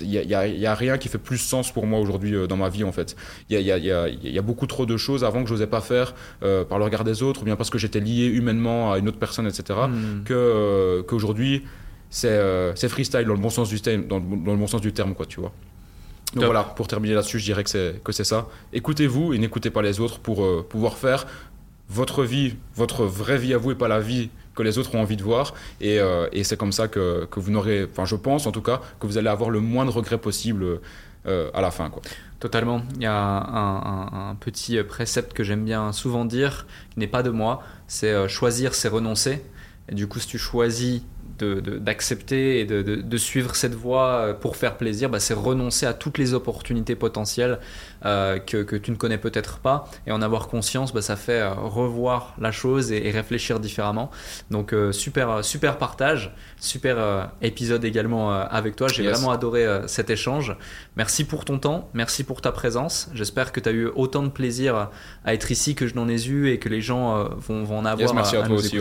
B: il n'y a, y a, rien qui fait plus sens pour moi aujourd'hui euh, dans ma vie, en fait. Il y a, y, a, y a, beaucoup trop de choses avant que je n'osais pas faire euh, par le regard des autres, ou bien parce que j'étais lié humainement à une autre personne, etc., hmm. que euh, qu'aujourd'hui, c'est freestyle dans le bon sens du terme, dans, dans le bon sens du terme, quoi, tu vois. Donc voilà, pour terminer là-dessus, je dirais que c'est, que c'est ça. Écoutez-vous et n'écoutez pas les autres pour euh, pouvoir faire votre vie, votre vraie vie à vous et pas la vie que les autres ont envie de voir. Et, euh, et c'est comme ça que, que, vous n'aurez, enfin je pense en tout cas, que vous allez avoir le moins de regrets possible euh, à la fin. Quoi.
A: Totalement. Il y a un, un, petit précepte que j'aime bien souvent dire, qui n'est pas de moi, c'est choisir, c'est renoncer. Et du coup, si tu choisis d'accepter et de, de, suivre cette voie euh, pour faire plaisir, bah, c'est renoncer à toutes les opportunités potentielles euh, que, que, tu ne connais peut-être pas. Et en avoir conscience, bah, ça fait euh, revoir la chose et, réfléchir différemment. Donc super, super partage, super épisode également avec toi. J'ai vraiment adoré cet échange. Merci pour ton temps, merci pour ta présence. J'espère que tu as eu autant de plaisir à être ici que je n'en ai eu et que les gens vont, vont en avoir
B: merci
A: à,
B: toi aussi,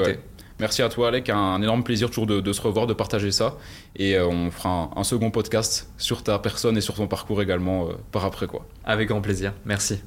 B: Merci à toi, Alec. Un énorme plaisir toujours de, se revoir, de partager ça. Et euh, on fera un, second podcast sur ta personne et sur ton parcours également euh, par après. quoi.
A: Avec grand plaisir. Merci.